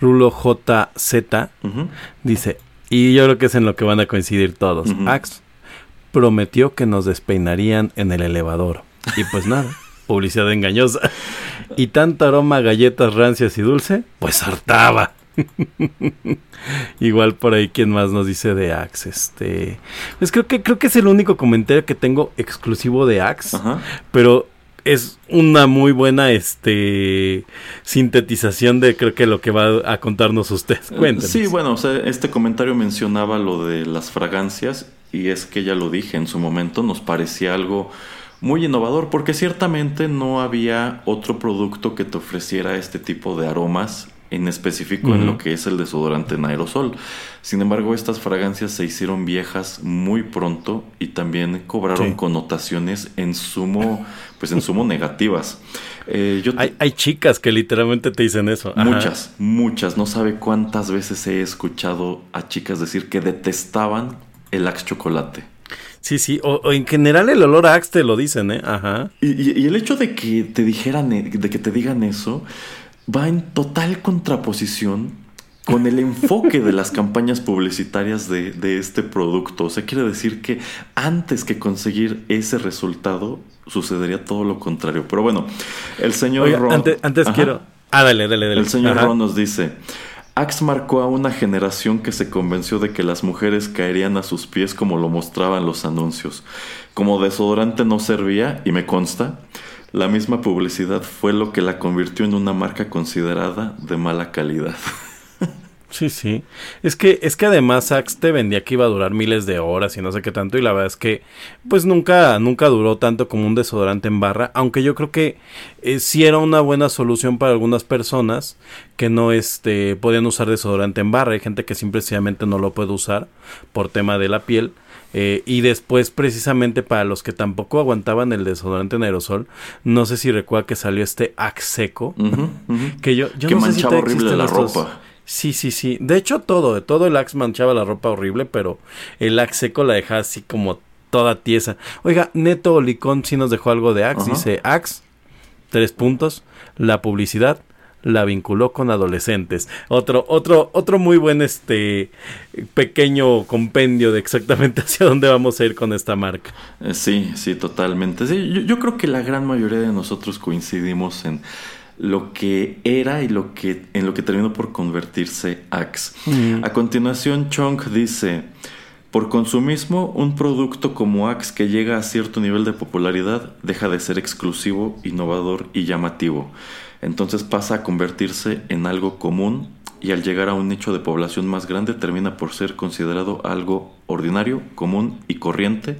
Rulo JZ. Dice. Y yo creo que es en lo que van a coincidir todos. Ujú. Axe prometió que nos despeinarían en el elevador. Y pues nada. Publicidad engañosa. Y tanto aroma a galletas rancias y dulce, pues hartaba. Igual por ahí quien más nos dice de Axe, este, pues creo que creo que es el único comentario que tengo exclusivo de Axe Ajá. pero es una muy buena este sintetización de creo que lo que va a contarnos usted. Cuéntenos. Sí, bueno, o sea, este comentario mencionaba lo de las fragancias y es que ya lo dije en su momento, nos parecía algo muy innovador porque ciertamente no había otro producto que te ofreciera este tipo de aromas en específico en lo que es el desodorante en aerosol. Sin embargo, estas fragancias se hicieron viejas muy pronto y también cobraron Sí. connotaciones en sumo, pues en sumo negativas. Eh, yo te- Hay, hay chicas que literalmente te dicen eso. Ajá. Muchas, muchas. No sabe cuántas veces he escuchado a chicas decir que detestaban el Axe chocolate. Sí, sí. O, o en general el olor a Axe te lo dicen, ¿eh? Ajá. Y, y- y el hecho de que te dijeran, e- de que te digan eso, va en total contraposición con el enfoque de las campañas publicitarias de, de este producto. O sea, quiere decir que antes que conseguir ese resultado, sucedería todo lo contrario. Pero bueno, el señor Oiga, Ron- ante- antes quiero. Ah, dale, dale, dale. El señor Ajá. Ron nos dice, Axe marcó a una generación que se convenció de que las mujeres caerían a sus pies como lo mostraban los anuncios. Como desodorante no servía, y me consta, la misma publicidad fue lo que la convirtió en una marca considerada de mala calidad. Sí, sí. Es que, es que además Axe te vendía que iba a durar miles de horas y no sé qué tanto. Y la verdad es que, pues nunca, nunca duró tanto como un desodorante en barra. Aunque yo creo que eh, sí era una buena solución para algunas personas que no este, podían usar desodorante en barra. Hay gente que simplemente no lo puede usar por tema de la piel. Eh, y después, precisamente para los que tampoco aguantaban el desodorante en aerosol, no sé si recuerda que salió este Axe seco. Que yo, yo Que no sé si manchaba todavía horrible la ropa. Sí, sí, sí. De hecho, todo, todo el Axe manchaba la ropa horrible, pero el Axe seco la dejaba así como toda tiesa. Oiga, Neto Olicón sí nos dejó algo de Axe. Dice Axe, tres puntos, la publicidad la vinculó con adolescentes. Otro, otro, otro muy buen este pequeño compendio de exactamente hacia dónde vamos a ir con esta marca. Eh, Sí, sí, totalmente. Sí, yo, yo creo que la gran mayoría de nosotros coincidimos en lo que era y lo que en lo que terminó por convertirse Axe. A continuación, Chong dice, por consumismo, un producto como Axe que llega a cierto nivel de popularidad deja de ser exclusivo, innovador y llamativo. Entonces pasa a convertirse en algo común y al llegar a un nicho de población más grande termina por ser considerado algo ordinario, común y corriente,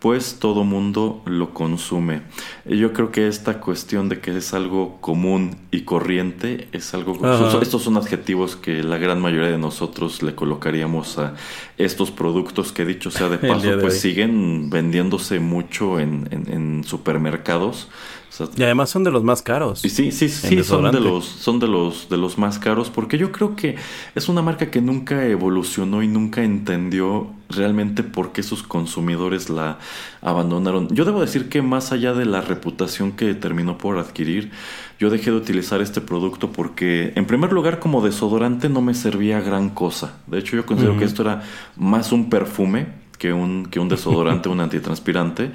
pues todo mundo lo consume. Yo creo que esta cuestión de que es algo común y corriente es algo... Ajá. Estos son adjetivos que la gran mayoría de nosotros le colocaríamos a estos productos que dicho sea de paso, de pues hoy. siguen vendiéndose mucho en, en- en supermercados. O sea, Y además son de los más caros. y sí, sí, sí, son de los, son de los, de los más caros, porque yo creo que es una marca que nunca evolucionó y nunca entendió realmente por qué sus consumidores la abandonaron. Yo debo decir que más allá de la reputación que terminó por adquirir, yo dejé de utilizar este producto porque, en primer lugar, como desodorante no me servía gran cosa. De hecho, yo considero que esto era más un perfume que un, que un desodorante, un antitranspirante.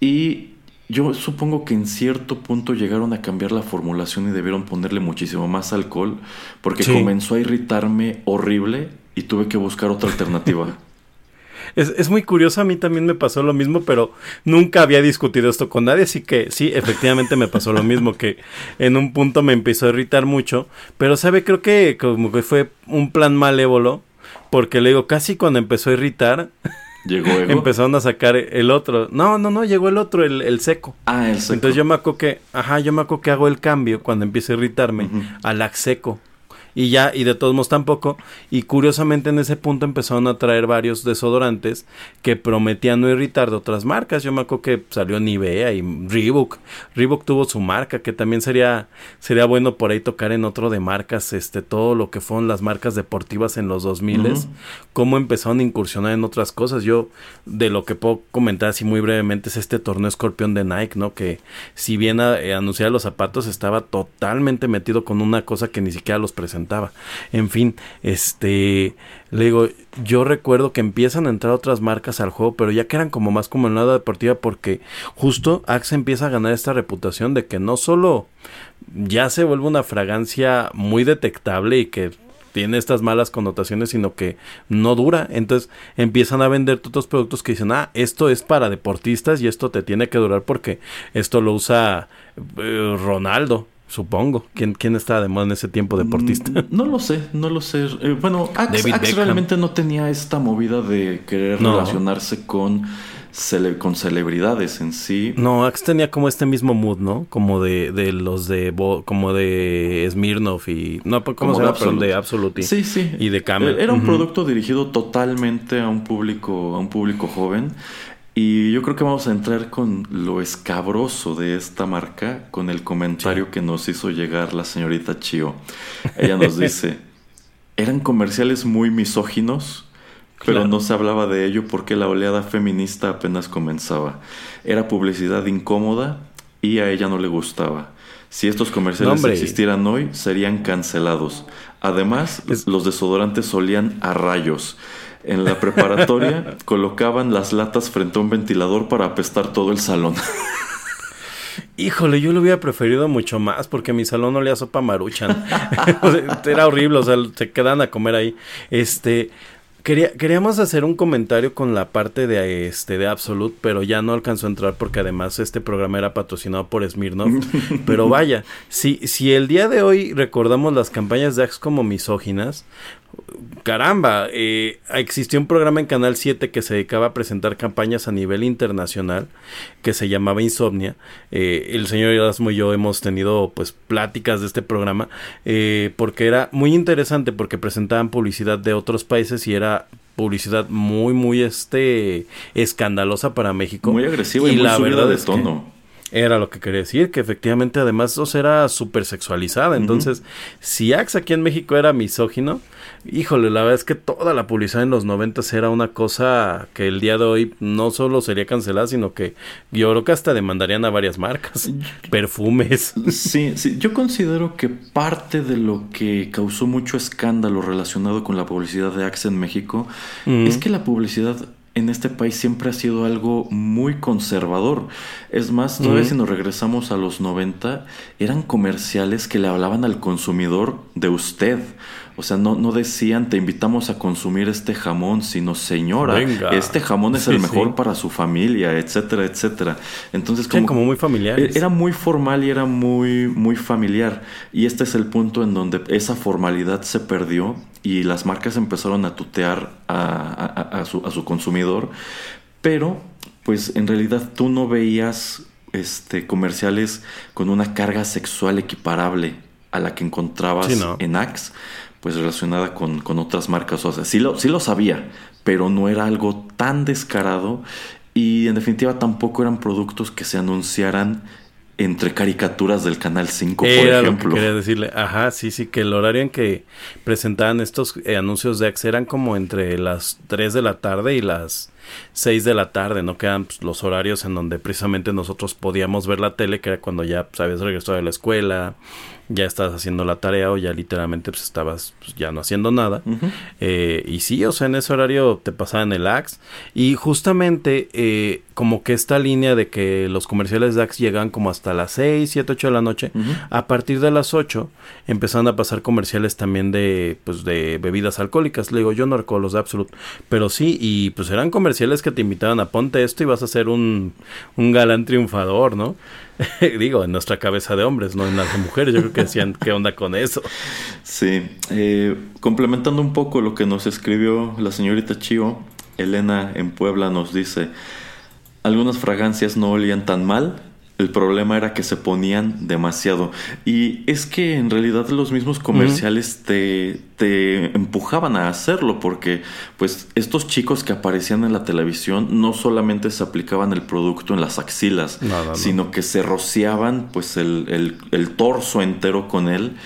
Y yo supongo que en cierto punto llegaron a cambiar la formulación y debieron ponerle muchísimo más alcohol porque Sí. comenzó a irritarme horrible y tuve que buscar otra alternativa. Es, es muy curioso, a mí también me pasó lo mismo, pero nunca había discutido esto con nadie, así que sí, efectivamente me pasó lo mismo, que en un punto me empezó a irritar mucho, pero sabe, creo que como que fue un plan malévolo, porque le digo, casi cuando empezó a irritar, Llegó Ego. empezaron a sacar el otro. No, no, no, llegó el otro, el, el seco. Ah, el seco. Entonces yo me acuerdo que, ajá, yo me acuerdo que hago el cambio cuando empieza a irritarme Ujú. al Axe seco. Y ya, y de todos modos tampoco. Y curiosamente en ese punto empezaron a traer varios desodorantes que prometían no irritar de otras marcas. Yo me acuerdo que salió Nivea y Reebok. Reebok tuvo su marca, que también sería, sería bueno por ahí tocar en otro de marcas, este, todo lo que fueron las marcas deportivas en los 2000 Ujú. cómo empezaron a incursionar en otras cosas. Yo, de lo que puedo comentar así muy brevemente, es este torneo escorpión de Nike, ¿no? Que si bien a- eh, anunciaba los zapatos, estaba totalmente metido con una cosa que ni siquiera los En fin, este, le digo, yo recuerdo que empiezan a entrar otras marcas al juego, pero ya que eran como más como en la deportiva, porque justo Axe empieza a ganar esta reputación de que no solo ya se vuelve una fragancia muy detectable y que tiene estas malas connotaciones, sino que no dura. Entonces empiezan a vender otros productos que dicen, ah, esto es para deportistas y esto te tiene que durar porque esto lo usa eh, Ronaldo, supongo. ¿Quién, ¿Quién estaba de moda en ese tiempo deportista? Mm, No lo sé, no lo sé. Eh, bueno, Axe, realmente no tenía esta movida de querer No. relacionarse con, cele- con celebridades en sí. No, Axe tenía como este mismo mood, ¿no? Como de, de los de Bo- como de Smirnoff y no, ¿cómo Como se llama? De Absolute. Sí, sí. Y de Camel. Eh, Era un producto dirigido totalmente a un público, a un público joven. Y yo creo que vamos a entrar con lo escabroso de esta marca, con el comentario que nos hizo llegar la señorita Chio. Ella nos dice, eran comerciales muy misóginos, pero Claro. no se hablaba de ello porque la oleada feminista apenas comenzaba. Era publicidad incómoda y a ella no le gustaba. Si estos comerciales No, existieran hoy, serían cancelados. Además, Es- los desodorantes olían a rayos. En la preparatoria colocaban las latas frente a un ventilador para apestar todo el salón. Híjole, yo lo hubiera preferido mucho más porque mi salón olía a sopa maruchan. Era horrible, o sea, se quedan a comer ahí. Este, quería, queríamos hacer un comentario con la parte de este de Absolute, pero ya no alcanzó a entrar porque además este programa era patrocinado por Smirnoff. pero vaya, si, si el día de hoy recordamos las campañas de Axe como misóginas, caramba, eh, existió un programa en Canal 7 que se dedicaba a presentar campañas a nivel internacional que se llamaba Insomnia. Eh, el señor Erasmo y yo hemos tenido pues pláticas de este programa eh, porque era muy interesante porque presentaban publicidad de otros países y era publicidad muy muy este escandalosa para México Muy agresiva y, muy subida de es que-. Era lo que quería decir, que efectivamente además sea, era súper sexualizada. Entonces, si Axe aquí en México era misógino, híjole, la verdad es que toda la publicidad en los noventas era una cosa que el día de hoy no solo sería cancelada, sino que yo creo que hasta demandarían a varias marcas, perfumes. Sí, sí, yo considero que parte de lo que causó mucho escándalo relacionado con la publicidad de Axe en México es que la publicidad en este país siempre ha sido algo muy conservador. Es más, todavía si nos regresamos a los 90, eran comerciales que le hablaban al consumidor de usted. O sea, no, no decían te invitamos a consumir este jamón, sino señora, Venga. este jamón es Sí, el mejor sí. para su familia, etcétera, etcétera. Entonces, como, como muy familiares. era muy formal y era muy, muy familiar. Y este es el punto en donde esa formalidad se perdió y las marcas empezaron a tutear a, a- a- a su, a su consumidor. Pero, pues en realidad tú no veías este, comerciales con una carga sexual equiparable a la que encontrabas Sí, ¿no? en Axe, pues relacionada con, con otras marcas. O sea, sí lo, sí lo sabía, pero no era algo tan descarado y en definitiva tampoco eran productos que se anunciaran entre caricaturas del Canal 5, por Era lo que ejemplo. quería decirle. Ajá, sí, sí, que el horario en que presentaban estos eh, anuncios de Axe eran como entre las 3 de la tarde y las 6 de la tarde, ¿no? Que eran pues, los horarios en donde precisamente nosotros podíamos ver la tele, que era cuando ya pues, habías regresado de la escuela, ya estabas haciendo la tarea o ya literalmente pues estabas pues, ya no haciendo nada. Eh, y sí, o sea, en ese horario te pasaban el Axe. Y justamente eh, como que esta línea de que los comerciales de Axe llegan como hasta las 6, 7, 8 de la noche. A partir de las 8 empezaron a pasar comerciales también de pues de bebidas alcohólicas. Le digo, yo no recuerdo los de Absolut, pero sí, y pues eran comerciales que te invitaban a ponte esto y vas a ser un, un galán triunfador, ¿no? digo, en nuestra cabeza de hombres, no en las de mujeres. Yo creo que decían, ¿qué onda con eso? Sí, eh, complementando un poco lo que nos escribió la señorita Chio, Elena en Puebla nos dice, algunas fragancias no olían tan mal, el problema era que se ponían demasiado. Y es que en realidad los mismos comerciales te, te empujaban a hacerlo, porque pues estos chicos que aparecían en la televisión no solamente se aplicaban el producto en las axilas, No, no, no. sino que se rociaban pues el, el- el torso entero con él.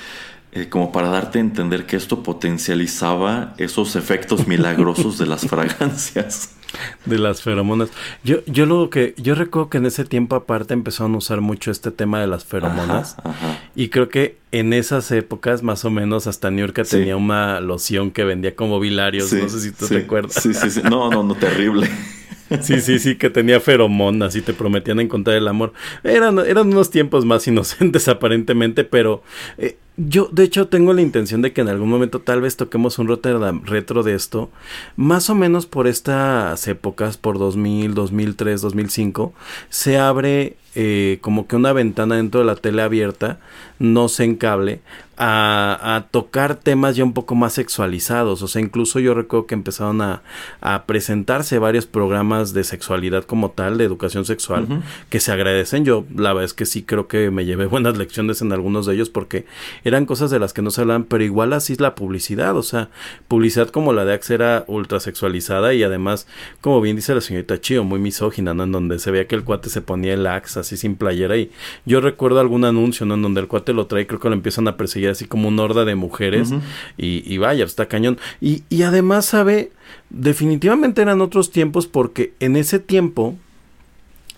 Eh, como para darte a entender que esto potencializaba esos efectos milagrosos de las fragancias. De las feromonas. Yo, yo lo que, yo recuerdo que en ese tiempo aparte empezaron a usar mucho este tema de las feromonas. Ajá, ajá. Y creo que en esas épocas, más o menos, hasta Niurka Sí. tenía una loción que vendía como bilarios. Sí, no sé si tú sí, te acuerdas. Sí, sí, sí. No, no, no, terrible. Sí, sí, sí, que tenía feromonas y te prometían encontrar el amor. Eran, eran unos tiempos más inocentes aparentemente, pero eh, yo de hecho tengo la intención de que en algún momento tal vez toquemos un Rotterdam retro de esto, más o menos por estas épocas, por 2000, 2003, 2005, se abre eh, como que una ventana dentro de la tele abierta, no sé en cable, a, a tocar temas ya un poco más sexualizados. O sea, incluso yo recuerdo que empezaron a, a presentarse varios programas de sexualidad como tal, de educación sexual, que se agradecen. Yo la verdad es que sí creo que me llevé buenas lecciones en algunos de ellos porque eran cosas de las que no se hablaban, pero igual así es la publicidad. O sea, publicidad como la de Axe era ultra sexualizada y además, como bien dice la señorita Chio, muy misógina, ¿no? En donde se veía que el cuate se ponía el Axe así sin playera y yo recuerdo algún anuncio, ¿no? En donde el cuate lo trae, creo que lo empiezan a perseguir así como un horda de mujeres y, y vaya, está cañón. Y, y además, ¿sabe? Definitivamente eran otros tiempos porque en ese tiempo,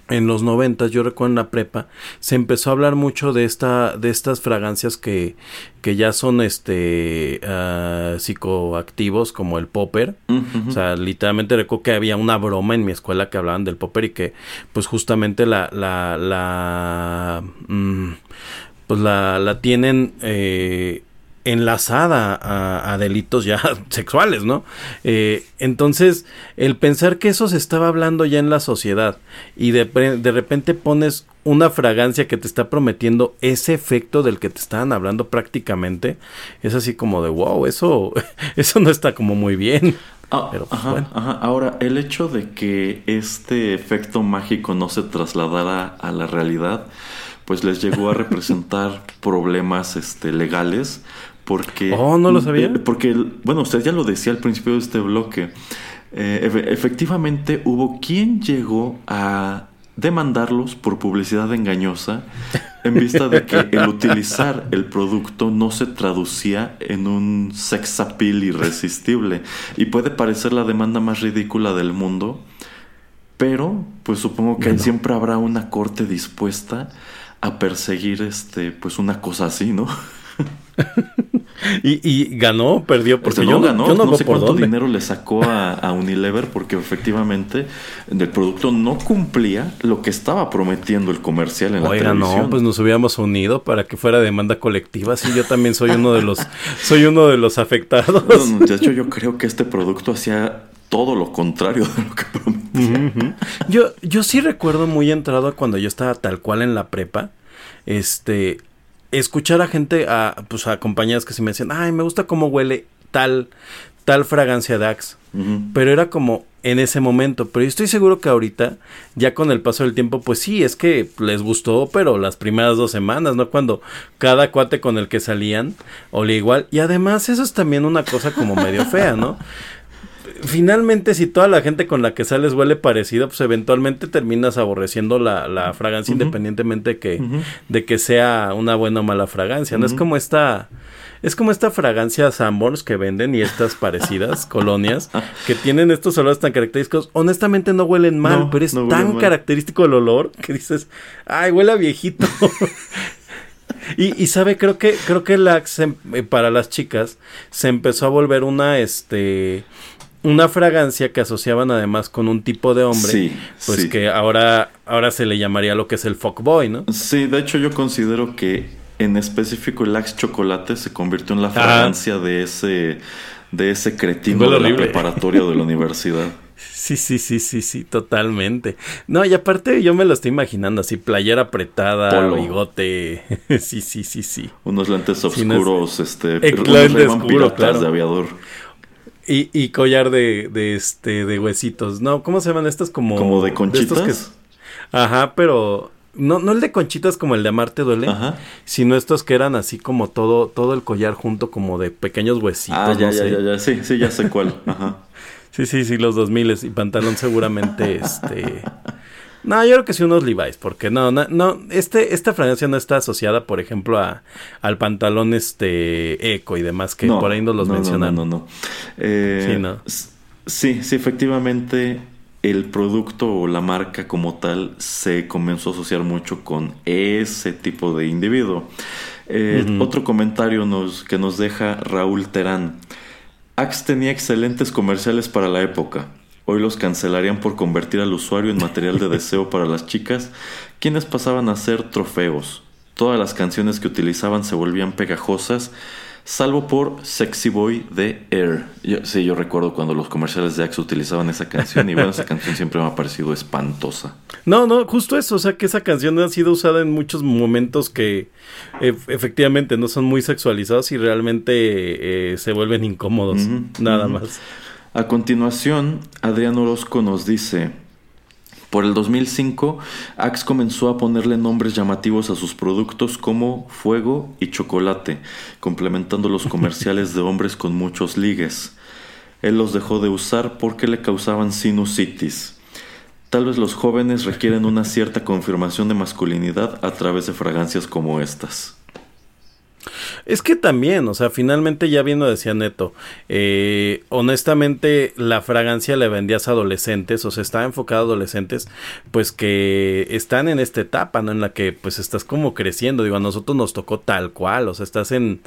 en los noventas, yo recuerdo en la prepa, se empezó a hablar mucho de esta, de estas fragancias que, que ya son este ah, psicoactivos, como el popper. O sea, literalmente recuerdo que había una broma en mi escuela que hablaban del popper y que, pues justamente la, la, la, mm, pues la, la tienen eh, enlazada a, a delitos ya sexuales, ¿no? Eh, entonces, el pensar que eso se estaba hablando ya en la sociedad y de, de repente pones una fragancia que te está prometiendo ese efecto del que te estaban hablando prácticamente, es así como de wow, eso, eso no está como muy bien. Ah, Pero, pues, ajá, bueno. ajá. Ahora, el hecho de que este efecto mágico no se trasladara a la realidad, pues les llegó a representar problemas este, legales. Porque, Oh, no lo sabía. Porque, bueno, usted ya lo decía al principio de este bloque. eh, efe- efectivamente, hubo quien llegó a demandarlos por publicidad engañosa en vista de que el utilizar el producto no se traducía en un sex appeal irresistible y puede parecer la demanda más ridícula del mundo pero pues supongo que Bueno. siempre habrá una corte dispuesta a perseguir este pues una cosa así no Y, y ganó, perdió, porque Este, yo no no, ganó, yo no, sé por cuánto dónde. dinero le sacó a, a Unilever porque efectivamente el producto no cumplía lo que estaba prometiendo el comercial en la Oiga, televisión. no, pues nos hubiéramos unido para que fuera demanda colectiva. Sí, yo también soy uno de los, soy uno de los afectados. No, De hecho, yo creo que este producto hacía todo lo contrario de lo que prometía. Yo, yo sí recuerdo muy entrado cuando yo estaba tal cual en la prepa, este, escuchar a gente, a, pues a compañeras que sí me decían, ay, me gusta cómo huele tal, tal fragancia de Axe. Ujú. Pero era como en ese momento. Pero yo estoy seguro que ahorita, ya con el paso del tiempo, pues sí, es que les gustó, pero las primeras dos semanas, ¿no? Cuando cada cuate con el que salían olía igual. Y además, eso es también una cosa como medio fea, ¿no? Finalmente, si toda la gente con la que sales huele parecido, pues eventualmente terminas aborreciendo la, la fragancia independientemente de que, de que sea una buena o mala fragancia. No es como esta. Es como esta fragancia Sanborns que venden y estas parecidas colonias que tienen estos olores tan característicos. Honestamente no huelen mal, No, pero es no tan mal. característico el olor que dices, ay, huele a viejito. y, y sabe, creo que, creo que el Axe eh, para las chicas se empezó a volver una, este, una fragancia que asociaban además con un tipo de hombre. Sí, Pues sí. que ahora, ahora se le llamaría lo que es el fuckboy, ¿no? Sí, de hecho yo considero que en específico el Axe Chocolate se convirtió en la fragancia de ese de ese cretino de la preparatoria de la universidad. Sí, sí, sí, sí, sí, totalmente. No, y aparte yo me lo estoy imaginando así, playera apretada, Polo. bigote. sí, sí, sí, sí. Unos lentes Sí, no es- oscuros, este, unos oscuro, piratas claro. de aviador. Y, y collar de, de este, de huesitos. No, ¿cómo se llaman estas? Como, Como de estos conchitas. que- Ajá, pero no, no el de conchitas como el de Amarte duele, Ajá. sino estos que eran así como todo, todo el collar junto como de pequeños huesitos. Ah, ya, no ya, sé. ya, ya, sí, sí, ya sé cuál. Ajá. Sí, sí, sí, los 2000 y pantalón seguramente, este... No, yo creo que sí unos Levi's, porque no, no, no, este, esta fragancia no está asociada, por ejemplo, a, al pantalón, este, eco y demás, que No, por ahí nos los no, no, mencionan. No, no, no. Eh, Sí, ¿no? Sí, sí, efectivamente el producto o la marca como tal se comenzó a asociar mucho con ese tipo de individuo. Eh. Otro comentario nos, que nos deja Raúl Terán. Axe tenía excelentes comerciales para la época. Hoy los cancelarían por convertir al usuario en material de deseo para las chicas, quienes pasaban a ser trofeos. Todas las canciones que utilizaban se volvían pegajosas, salvo por Sexy Boy de Air. Yo- sí, yo recuerdo cuando los comerciales de Axe utilizaban esa canción y bueno, esa canción siempre me ha parecido espantosa. No, no, justo eso, o sea que esa canción ha sido usada en muchos momentos que eh, efectivamente no son muy sexualizados y realmente eh, se vuelven incómodos, nada más. A continuación, Adrián Orozco nos dice, por el 2005, Axe comenzó a ponerle nombres llamativos a sus productos como Fuego y Chocolate, complementando los comerciales de hombres con muchos ligues. Él los dejó de usar porque le causaban sinusitis. Tal vez los jóvenes requieren una cierta confirmación de masculinidad a través de fragancias como estas. Es que también, o sea, finalmente ya viendo decía Neto, eh, honestamente la fragancia le vendías a adolescentes, o sea, estaba enfocada a adolescentes, pues que están en esta etapa, ¿no? En la que pues estás como creciendo, digo, a nosotros nos tocó tal cual, o sea, estás en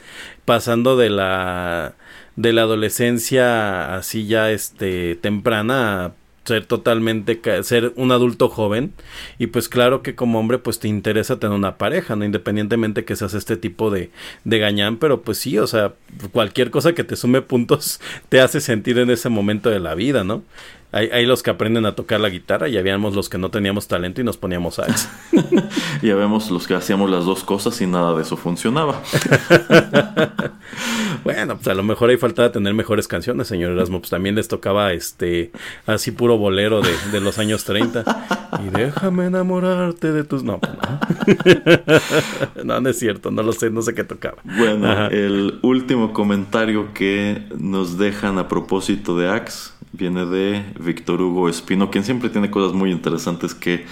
pasando de la de la adolescencia así ya este temprana ser totalmente ser un adulto joven y pues claro que como hombre pues te interesa tener una pareja no independientemente que seas este tipo de de gañán pero pues sí o sea cualquier cosa que te sume puntos te hace sentir en ese momento de la vida no hay, hay los que aprenden a tocar la guitarra y habíamos los que no teníamos talento y nos poníamos sax Ya vemos los que hacíamos las dos cosas y nada de eso funcionaba. Bueno, pues a lo mejor ahí faltaba tener mejores canciones, señor Erasmo. Pues también les tocaba este así puro bolero de, de los años 30. Y déjame enamorarte de tus. No, pues no. no, no es cierto, no lo sé, no sé qué tocaba. Bueno, Ajá. el último comentario que nos dejan a propósito de Axe viene de Víctor Hugo Espino, quien siempre tiene cosas muy interesantes que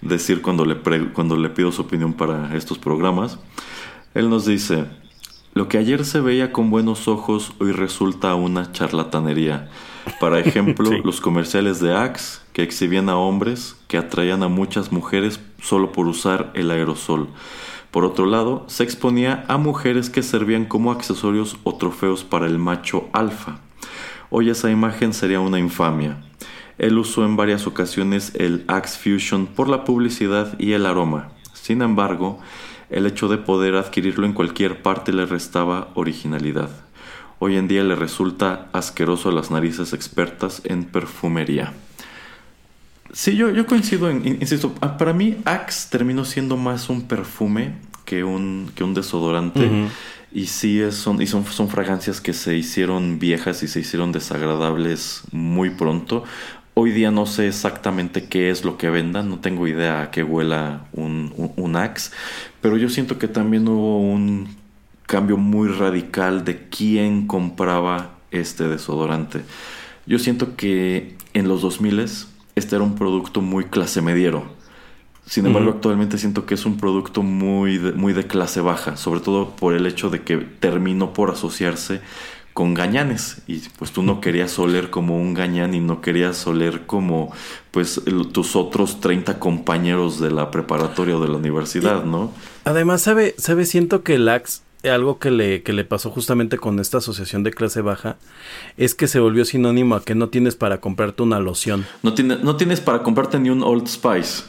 decir cuando le, pre- cuando le pido su opinión para estos programas. Él nos dice, lo que ayer se veía con buenos ojos hoy resulta una charlatanería. Para ejemplo, Sí. los comerciales de Axe que exhibían a hombres que atraían a muchas mujeres solo por usar el aerosol. Por otro lado, se exponía a mujeres que servían como accesorios o trofeos para el macho alfa. Hoy esa imagen sería una infamia. Él usó en varias ocasiones el Axe Fusion por la publicidad y el aroma. Sin embargo, el hecho de poder adquirirlo en cualquier parte le restaba originalidad. Hoy en día le resulta asqueroso a las narices expertas en perfumería. Sí, yo, yo coincido en, in- insisto, ah, para mí Axe terminó siendo más un perfume que un, que un desodorante. Y sí, es, son, son, fragancias que se hicieron viejas y se hicieron desagradables muy pronto. Hoy día no sé exactamente qué es lo que vendan, no tengo idea a qué huela un, un, un Axe, pero yo siento que también hubo un cambio muy radical de quién compraba este desodorante. Yo siento que en los 2000 este era un producto muy clase mediero. Sin embargo, actualmente siento que es un producto muy de, muy de clase baja, sobre todo por el hecho de que terminó por asociarse con gañanes y pues tú no querías oler como un gañán y no querías oler como pues tus otros 30 compañeros de la preparatoria o de la universidad, ¿no? Además, ¿sabe, sabe? Siento que el Axe, algo que le, que le pasó justamente con esta asociación de clase baja, es que se volvió sinónimo a que no tienes para comprarte una loción. No, tiene- no tienes para comprarte ni un Old Spice.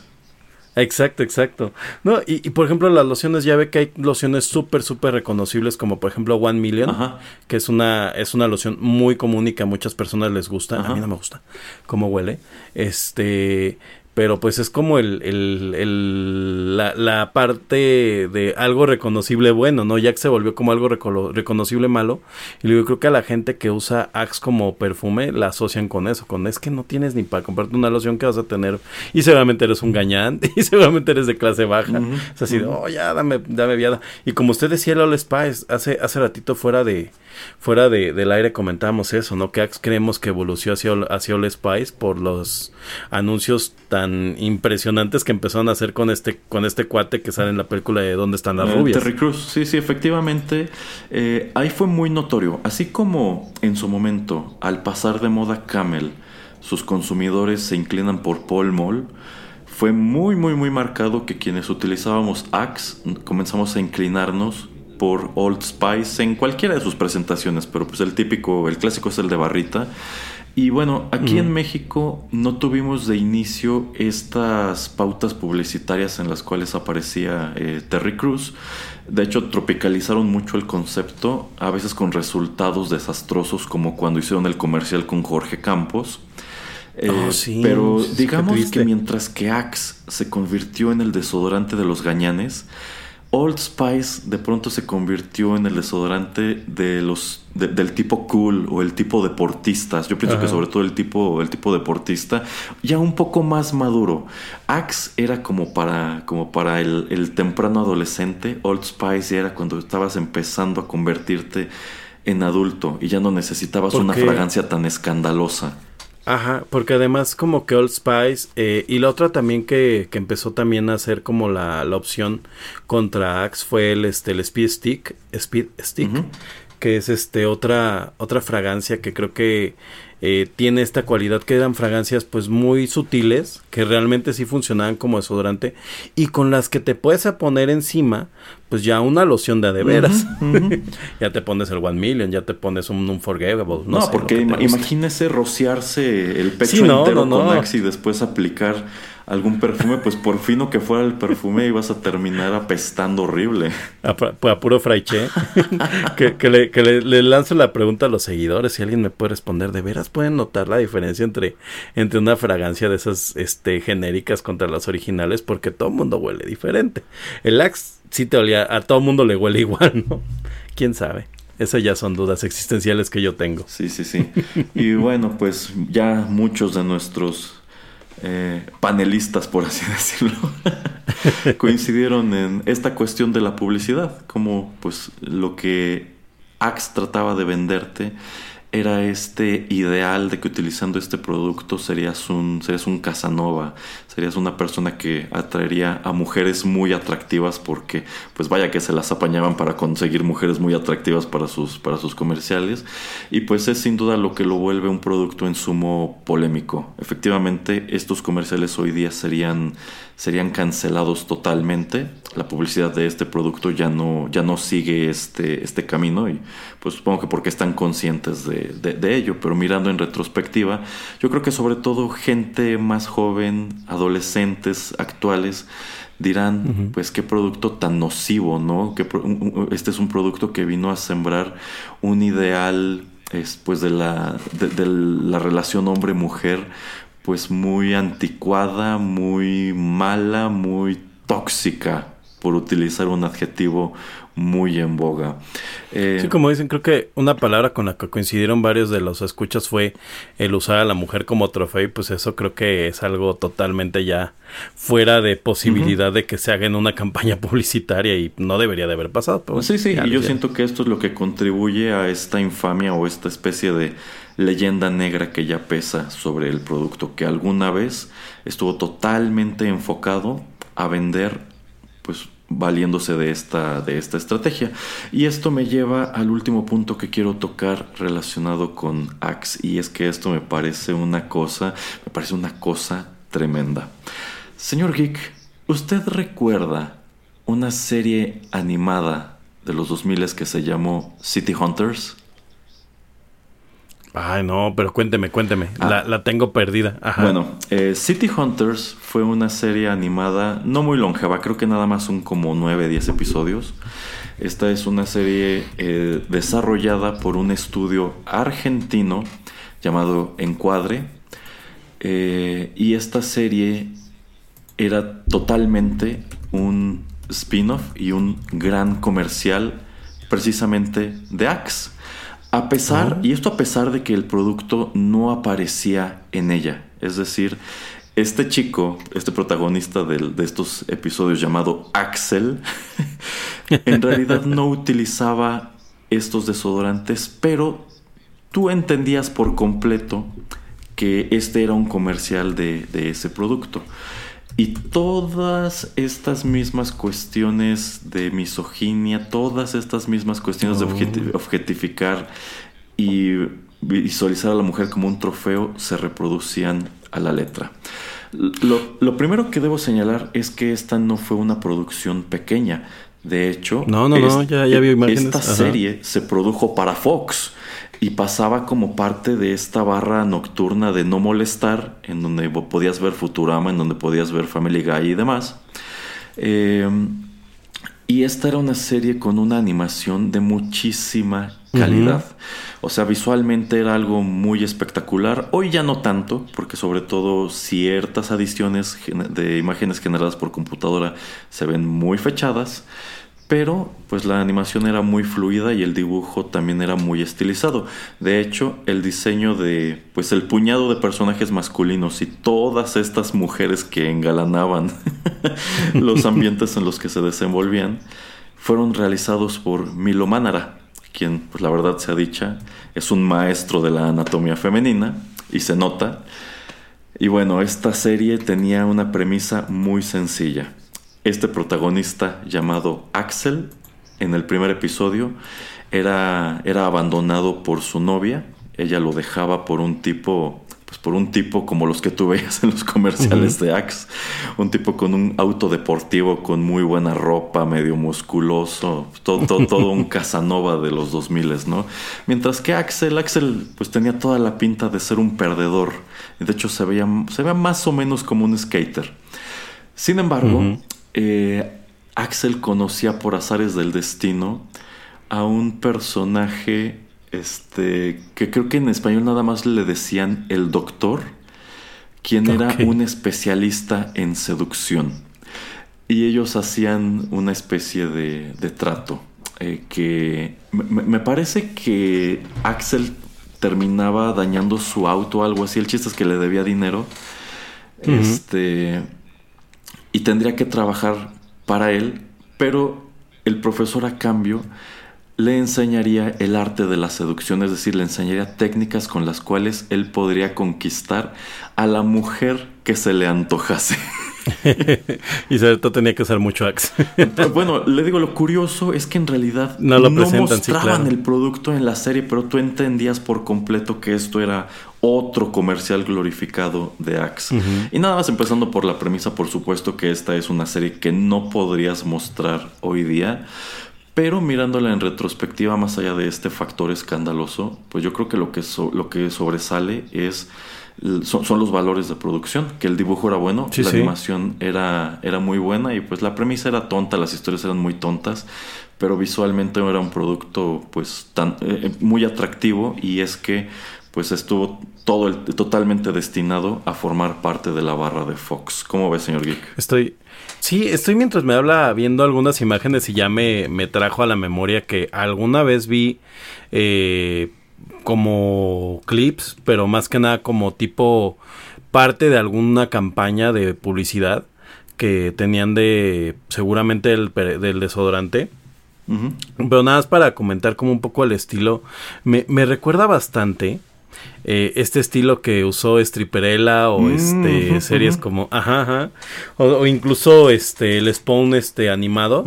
Exacto, exacto. No, y, y, por ejemplo, las lociones, ya ve que hay lociones súper, súper reconocibles, como por ejemplo One Million, Ajá. que es una, es una loción muy común y que a muchas personas les gusta. Ajá. A mí no me gusta cómo huele. Este, pero pues es como el, el, el- la, la parte de algo reconocible bueno, ¿no? Ya que se volvió como algo reco- reconocible malo. Y luego creo que a la gente que usa Axe como perfume la asocian con eso, con es que no tienes ni para comprarte una loción que vas a tener. Y seguramente eres un gañán, y seguramente eres de clase baja. Es así de, oh, ya, dame, dame viada. Y como usted decía, el All Spice, hace, hace ratito fuera de, fuera de, del aire comentábamos eso, ¿no? Que Axe creemos que evolucionó hacia, All- hacia All Spice por los anuncios tan impresionantes que empezaron a hacer con este, con este cuate que sale en la película de ¿Dónde están las Eh, rubias? Terry Crews, sí, sí, efectivamente. eh, ahí fue muy notorio. Así como en su momento, al pasar de moda Camel, sus consumidores se inclinan por Paul Mall, fue muy, muy, muy marcado que quienes utilizábamos Axe comenzamos a inclinarnos por Old Spice en cualquiera de sus presentaciones, pero pues el típico, el clásico es el de barrita. Y bueno, aquí en México no tuvimos de inicio estas pautas publicitarias en las cuales aparecía eh, Terry Cruz. De hecho, tropicalizaron mucho el concepto, a veces con resultados desastrosos, como cuando hicieron el comercial con Jorge Campos. Eh, Oh, sí, pero digamos que mientras que Axe se convirtió en el desodorante de los gañanes, Old Spice de pronto se convirtió en el desodorante de los de- del tipo cool o el tipo deportistas. Yo pienso Ajá. que sobre todo el tipo el tipo deportista ya un poco más maduro. Axe era como para como para el, el temprano adolescente. Old Spice era cuando estabas empezando a convertirte en adulto y ya no necesitabas una fragancia tan escandalosa. Ajá, porque además como que Old Spice eh, y la otra también que, que empezó también a hacer como la, la opción contra Axe fue el este el Speed Stick, Speed Stick, que es este otra otra fragancia que creo que eh, tiene esta cualidad que eran fragancias pues muy sutiles que realmente sí funcionaban como desodorante y con las que te puedes poner encima pues ya una loción de a de veras Ujú, ujú. ya te pones el One Million ya te pones un Unforgettable no, No, sé, porque imagínese rociarse el pecho Sí, no, entero no, con. Axe y después aplicar algún perfume, pues por fino que fuera el perfume ibas a terminar apestando horrible. A, pu- a puro fraiche. que que, le, que le, le lanzo la pregunta a los seguidores. Si alguien me puede responder, ¿de veras pueden notar la diferencia entre, entre una fragancia de esas este, genéricas contra las originales? Porque todo el mundo huele diferente. El Axe sí te olía, a todo el mundo le huele igual, ¿no? ¿Quién sabe? Esas ya son dudas existenciales que yo tengo. Sí, sí, sí. Y bueno, pues ya muchos de nuestros eh, panelistas, por así decirlo, coincidieron en esta cuestión de la publicidad, como pues lo que Axe trataba de venderte era este ideal de que utilizando este producto serías un, serías un Casanova, serías una persona que atraería a mujeres muy atractivas porque pues vaya que se las apañaban para conseguir mujeres muy atractivas para sus, para sus comerciales y pues es sin duda lo que lo vuelve un producto en sumo polémico. Efectivamente estos comerciales hoy día serían, serían cancelados totalmente, la publicidad de este producto ya no, ya no sigue este, este camino y pues supongo que porque están conscientes de de, ello, pero mirando en retrospectiva, yo creo que sobre todo gente más joven, adolescentes actuales, dirán, pues qué producto tan nocivo, ¿no? Que este es un producto que vino a sembrar un ideal pues de la, de la relación hombre-mujer, pues muy anticuada, muy mala, muy tóxica, por utilizar un adjetivo muy en boga. Eh, sí, como dicen, creo que una palabra con la que coincidieron varios de los escuchas fue el usar a la mujer como trofeo y pues eso creo que es algo totalmente ya fuera de posibilidad de que se haga en una campaña publicitaria y no debería de haber pasado. sí, sí, y yo siento que esto es lo que contribuye a esta infamia o esta especie de leyenda negra que ya pesa sobre el producto, que alguna vez estuvo totalmente enfocado a vender valiéndose de esta, de esta estrategia. Y esto me lleva al último punto que quiero tocar relacionado con Axe. Y es que esto me parece una cosa, me parece una cosa tremenda. Señor Geek, ¿usted recuerda una serie animada de los 2000 que se llamó City Hunters? Ay, no, pero cuénteme, cuénteme. Ah. La, tengo perdida. Bueno, eh, City Hunters fue una serie animada no muy longeva, creo que nada más son como 9, 10 episodios. Esta es una serie eh, desarrollada por un estudio argentino llamado Encuadre. Eh, y esta serie era totalmente un spin-off y un gran comercial precisamente de Axe. A pesar, y esto a pesar de que el producto no aparecía en ella. Es decir, este chico, este protagonista de, estos episodios llamado Axel, en realidad no utilizaba estos desodorantes, pero tú entendías por completo que este era un comercial de ese producto. Y todas estas mismas cuestiones de misoginia, todas estas mismas cuestiones de oh. objetificar y visualizar a la mujer como un trofeo se reproducían a la letra. Lo, primero que debo señalar es que esta no fue una producción pequeña. De hecho, no, no, no, ya, ya vi imágenes. esta serie se produjo para Fox y pasaba como parte de esta barra nocturna de no molestar, en donde podías ver Futurama, en donde podías ver Family Guy y demás. Em, y esta era una serie con una animación de muchísima calidad. O sea, visualmente era algo muy espectacular. Hoy ya no tanto, porque sobre todo ciertas adiciones de imágenes generadas por computadora se ven muy fechadas pero pues la animación era muy fluida y el dibujo también era muy estilizado. De hecho, el diseño de pues el puñado de personajes masculinos y todas estas mujeres que engalanaban los ambientes en los que se desenvolvían fueron realizados por Milo Manara, quien pues la verdad sea dicha es un maestro de la anatomía femenina y se nota. Y bueno, esta serie tenía una premisa muy sencilla este protagonista llamado Axel, en el primer episodio, era, era abandonado por su novia. Ella lo dejaba por un tipo, pues por un tipo como los que tú veías en los comerciales de Axe. Un tipo con un auto deportivo, con muy buena ropa, medio musculoso, todo, todo, un Casanova de los 2000, ¿no? Mientras que Axel, Axel pues tenía toda la pinta de ser un perdedor. De hecho se veía, se veía más o menos como un skater. Sin embargo, eh, Axel conocía por azares del destino a un personaje este, que creo que en español nada más le decían el doctor, quien era un especialista en seducción. Y ellos hacían una especie de, trato. Eh, que me, parece que Axel terminaba dañando su auto o algo así. El chiste es que le debía dinero. Este y tendría que trabajar para él, pero el profesor a cambio le enseñaría el arte de la seducción, es decir, le enseñaría técnicas con las cuales él podría conquistar a la mujer que se le antojase. y sobre todo tenía que usar mucho Axe. bueno, le digo, lo curioso es que en realidad no, lo mostraban el producto en la serie, pero tú entendías por completo que esto era otro comercial glorificado de Axe. Y nada más empezando por la premisa, por supuesto que esta es una serie que no podrías mostrar hoy día. Pero mirándola en retrospectiva, más allá de este factor escandaloso, pues yo creo que lo que, lo que sobresale es son, los valores de producción, que el dibujo era bueno, la animación era, era muy buena y pues la premisa era tonta, las historias eran muy tontas, pero visualmente era un producto pues tan eh, muy atractivo y es que pues estuvo todo el, totalmente destinado a formar parte de la barra de Fox. ¿Cómo ves, señor Geek? Estoy Sí, estoy mientras me habla viendo algunas imágenes y ya me, me trajo a la memoria que alguna vez vi eh, como clips, pero más que nada como tipo parte de alguna campaña de publicidad que tenían de seguramente del, del desodorante. Pero nada más para comentar como un poco el estilo, me, me recuerda bastante eh, este estilo que usó Stripperella o mm, este series como ajá, O, incluso este el Spawn este animado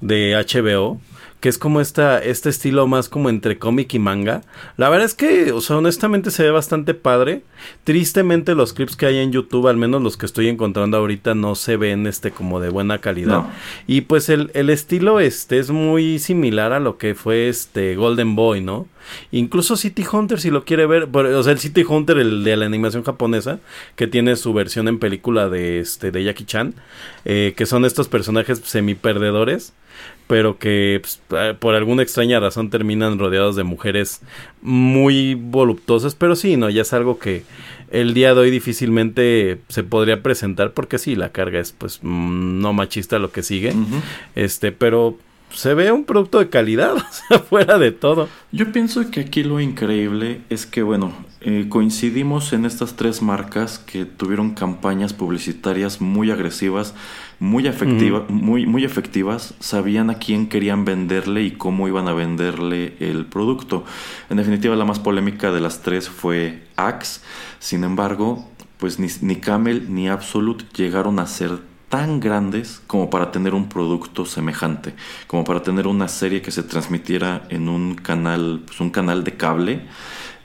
de HBO que es como esta, este estilo más como entre cómic y manga. La verdad es que, o sea, honestamente se ve bastante padre. Tristemente los clips que hay en YouTube, al menos los que estoy encontrando ahorita, no se ven este como de buena calidad. Y pues el, el, estilo este es muy similar a lo que fue este Golden Boy, ¿no? Incluso City Hunter, si lo quiere ver, o sea, el City Hunter, el de la animación japonesa, que tiene su versión en película de este de Jackie Chan, eh, que son estos personajes semi perdedores pero que pues, eh, por alguna extraña razón terminan rodeados de mujeres muy voluptuosas, pero sí, no, ya es algo que el día de hoy difícilmente se podría presentar porque sí, la carga es pues mm, no machista lo que sigue, este, pero se ve un producto de calidad, o sea, fuera de todo. Yo pienso que aquí lo increíble es que, bueno, eh, coincidimos en estas tres marcas que tuvieron campañas publicitarias muy agresivas, muy, efectiva, muy, muy efectivas, sabían a quién querían venderle y cómo iban a venderle el producto. En definitiva, la más polémica de las tres fue Axe. Sin embargo, pues ni, ni Camel ni Absolute llegaron a ser tan grandes como para tener un producto semejante, como para tener una serie que se transmitiera en un canal, pues un canal de cable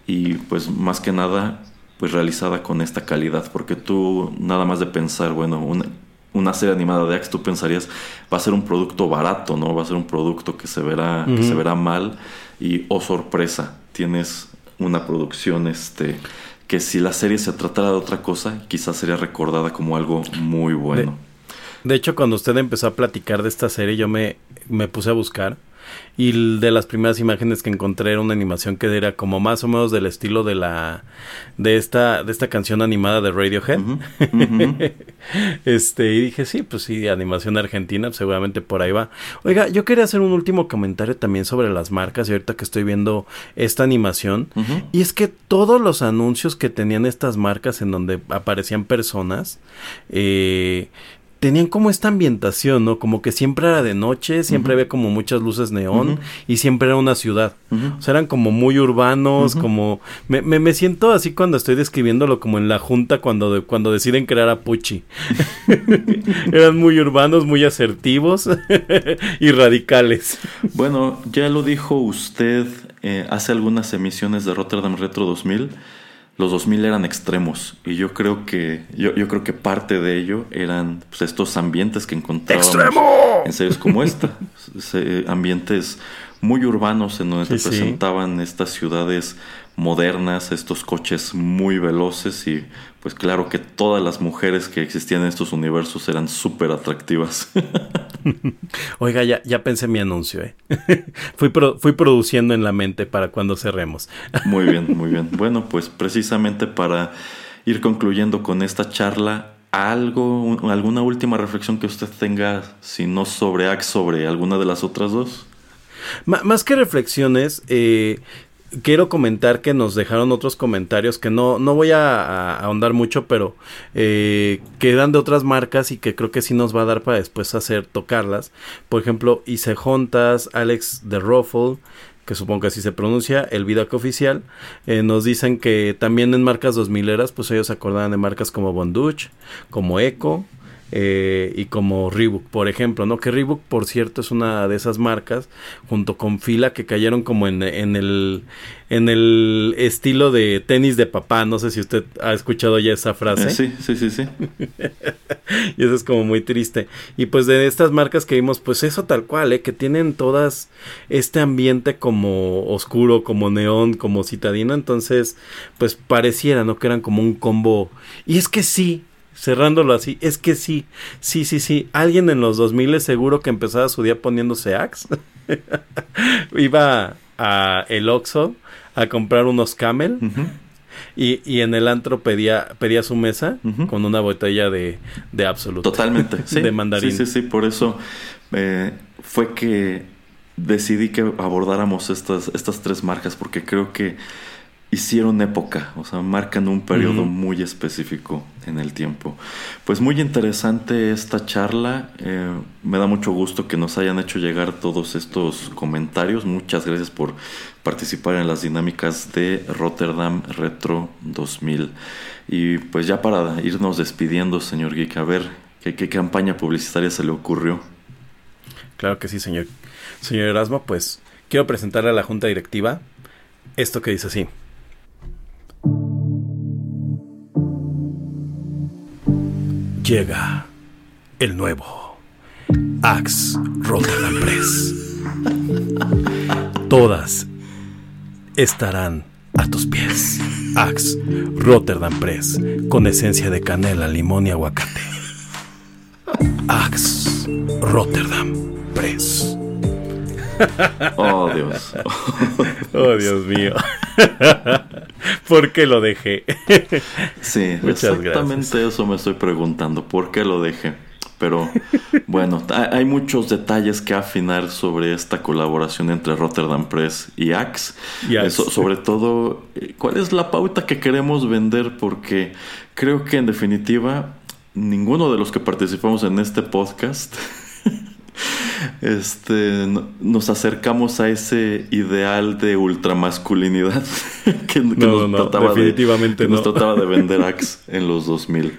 y pues más que nada pues realizada con esta calidad, porque tú nada más de pensar, bueno, una, una serie animada de Axe, tú pensarías, va a ser un producto barato, ¿no? Va a ser un producto que se verá, que se verá mal y, oh sorpresa, tienes una producción este que si la serie se tratara de otra cosa, quizás sería recordada como algo muy bueno. De, de hecho, cuando usted empezó a platicar de esta serie, yo me, me puse a buscar y de las primeras imágenes que encontré era una animación que era como más o menos del estilo de la de esta de esta canción animada de Radiohead. Este y dije sí pues sí animación argentina seguramente por ahí va. Oiga yo quería hacer un último comentario también sobre las marcas y ahorita que estoy viendo esta animación. Y es que todos los anuncios que tenían estas marcas en donde aparecían personas eh, tenían como esta ambientación, ¿no? Como que siempre era de noche, siempre había como muchas luces neón y siempre era una ciudad. O sea, eran como muy urbanos, como... Me, me, siento así cuando estoy describiéndolo como en la junta cuando, cuando deciden crear a Pucci. eran muy urbanos, muy asertivos y radicales. Bueno, ya lo dijo usted eh, hace algunas emisiones de Rotterdam Retro 2000 los 2000 eran extremos y yo creo que yo, yo creo que parte de ello eran pues, estos ambientes que encontrábamos en series como esta, ambientes muy urbanos en donde se presentaban estas ciudades modernas, estos coches muy veloces y pues claro que todas las mujeres que existían en estos universos eran súper atractivas. Oiga, ya, ya pensé mi anuncio, ¿eh? fui, fui produciendo en la mente para cuando cerremos. muy bien, muy bien. Bueno, pues precisamente para ir concluyendo con esta charla, algo, alguna última reflexión que usted tenga, si no sobre Axe, sobre alguna de las otras dos. más que reflexiones, eh, quiero comentar que nos dejaron otros comentarios que no, no voy a, ahondar mucho, pero eh, que eran de otras marcas y que creo que sí nos va a dar para después hacer tocarlas. Por ejemplo, Ise Jontas, Alex de Ruffle, que supongo que así se pronuncia, el Vidac oficial, eh, nos dicen que también en marcas 2000 eras, pues ellos se acordaban de marcas como Bonduch, como Eco, eh, y como Reebok, por ejemplo, ¿no? Que Reebok, por cierto, es una de esas marcas, junto con Fila, que cayeron como en, en, el, en el estilo de tenis de papá. No sé si usted ha escuchado ya esa frase. Eh, sí, sí, sí, sí. y eso es como muy triste. Y pues de estas marcas que vimos, pues eso tal cual, ¿eh? Que tienen todas este ambiente como oscuro, como neón, como citadino. Entonces, pues pareciera, ¿no? Que eran como un combo. Y es que sí, cerrándolo así, es que sí, sí, sí, sí, alguien en los 2000 seguro que empezaba su día poniéndose Axe, iba a el Oxxo a comprar unos Camel. Y, y, en el antro pedía, pedía su mesa con una botella de, de absoluto. Totalmente, sí. de mandarín. Sí, sí, sí, por eso eh, fue que decidí que abordáramos estas, estas tres marcas porque creo que hicieron época, o sea, marcan un periodo muy específico en el tiempo. Pues muy interesante esta charla, eh, me da mucho gusto que nos hayan hecho llegar todos estos comentarios, muchas gracias por participar en las dinámicas de Rotterdam Retro 2000. Y pues ya para irnos despidiendo, señor Geek, a ver, ¿qué, qué campaña publicitaria se le ocurrió? Claro que sí, señor. Señor Erasmo, pues quiero presentarle a la junta directiva esto que dice así. Llega el nuevo Axe Rotterdam Press. Todas estarán a tus pies. Axe Rotterdam Press con esencia de canela, limón y aguacate. Axe Rotterdam Press. Oh, Dios. Oh, Dios mío. ¿Por qué lo dejé? sí, exactamente eso me estoy preguntando. ¿Por qué lo dejé? Pero bueno, hay muchos detalles que afinar sobre esta colaboración entre Rotterdam Press y Axe. Eso, sobre todo, ¿cuál es la pauta que queremos vender? Porque creo que en definitiva, ninguno de los que participamos en este podcast este, nos acercamos a ese ideal de ultramasculinidad que, no, nos, trataba definitivamente de, nos trataba de vender Axe en los 2000.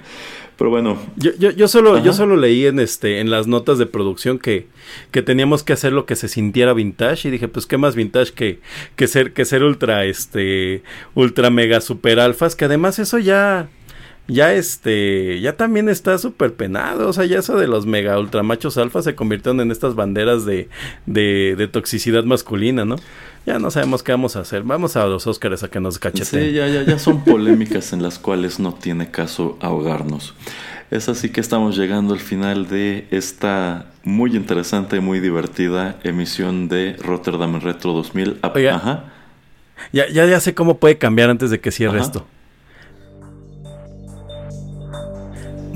Pero bueno. Yo, yo, yo solo, yo solo leí en este, en las notas de producción que, que teníamos que hacer lo que se sintiera vintage. Y dije, pues qué más vintage que, que ser, que ser ultra, este, ultra mega super alfas. Que además eso ya, ya este, ya también está súper penado, o sea, ya eso de los mega ultramachos alfa se convirtieron en estas banderas de, de, de, toxicidad masculina, ¿no? Ya no sabemos qué vamos a hacer, vamos a los Óscares a que nos cacheteen. Sí, ya, ya, ya son polémicas en las cuales no tiene caso ahogarnos. Es así que estamos llegando al final de esta muy interesante y muy divertida emisión de Rotterdam Retro 2000. Oiga, Ajá. Ya, ya, ya sé cómo puede cambiar antes de que cierre Ajá. esto.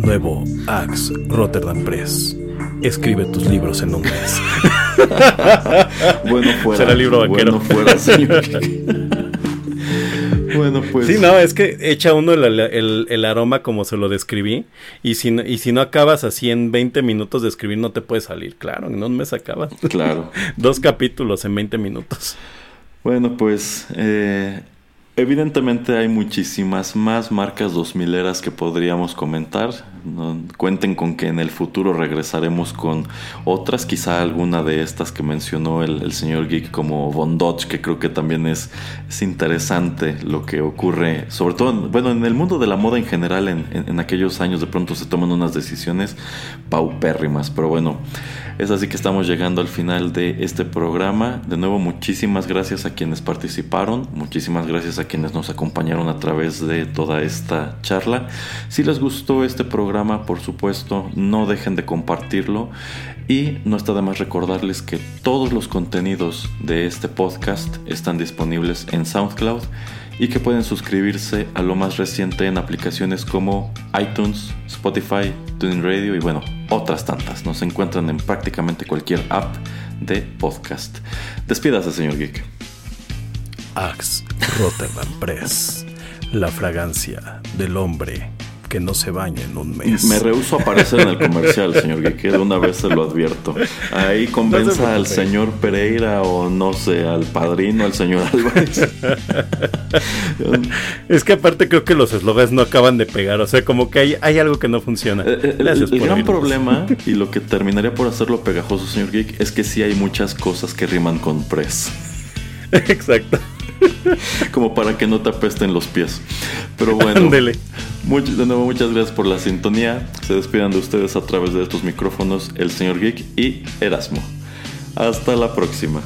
Nuevo Axe Rotterdam Press. Escribe tus libros en un mes. bueno, fuera. Será libro vaquero. Bueno, fuera, señor. bueno, pues. Sí, no, es que echa uno el, el, el, aroma como se lo describí. Y si, y si no acabas así en 20 minutos de escribir, no te puede salir. Claro, en un mes acabas. Claro. Dos capítulos en 20 minutos. Bueno, pues eh, Evidentemente hay muchísimas más marcas 2000 eras que podríamos comentar. No, cuenten con que en el futuro regresaremos con otras, quizá alguna de estas que mencionó el, señor Geek como Von Dodge, que creo que también es, es, interesante lo que ocurre, sobre todo, bueno, en el mundo de la moda en general, en, en, en aquellos años de pronto se toman unas decisiones paupérrimas, pero bueno. Es así que estamos llegando al final de este programa. De nuevo, muchísimas gracias a quienes participaron, muchísimas gracias quienes nos acompañaron a través de toda esta charla. Si les gustó este programa, por supuesto, no dejen de compartirlo. Y no está de más recordarles que todos los contenidos de este podcast están disponibles en SoundCloud y que pueden suscribirse a lo más reciente en aplicaciones como iTunes, Spotify, TuneIn Radio y bueno, otras tantas. Nos encuentran en prácticamente cualquier app de podcast. Despídase, señor Geek. Axe Rotterdam Press. La fragancia del hombre que no se baña en un mes. Me rehuso a aparecer en el comercial, señor Guique, de una vez se lo advierto. Ahí convenza al señor Pereira o no sé, al padrino, al señor Álvarez. es que aparte creo que los eslogans no acaban de pegar, o sea, como que hay, hay algo que no funciona. Eh, eh, el, el gran problema y lo que terminaría por hacerlo pegajoso, señor Geek, es que sí hay muchas cosas que riman con press. Exacto. Como para que no te apesten los pies. Pero bueno. de nuevo, muchas gracias por la sintonía. Se despidan de ustedes a través de estos micrófonos el señor Geek y Erasmo. Hasta la próxima.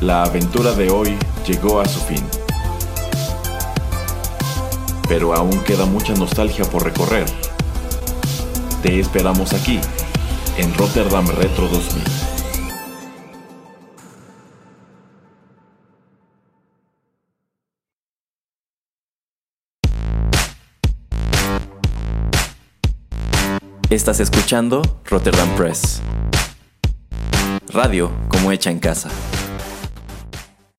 La aventura de hoy llegó a su fin pero aún queda mucha nostalgia por recorrer. Te esperamos aquí, en Rotterdam Retro 2000. Estás escuchando Rotterdam Press. Radio como hecha en casa.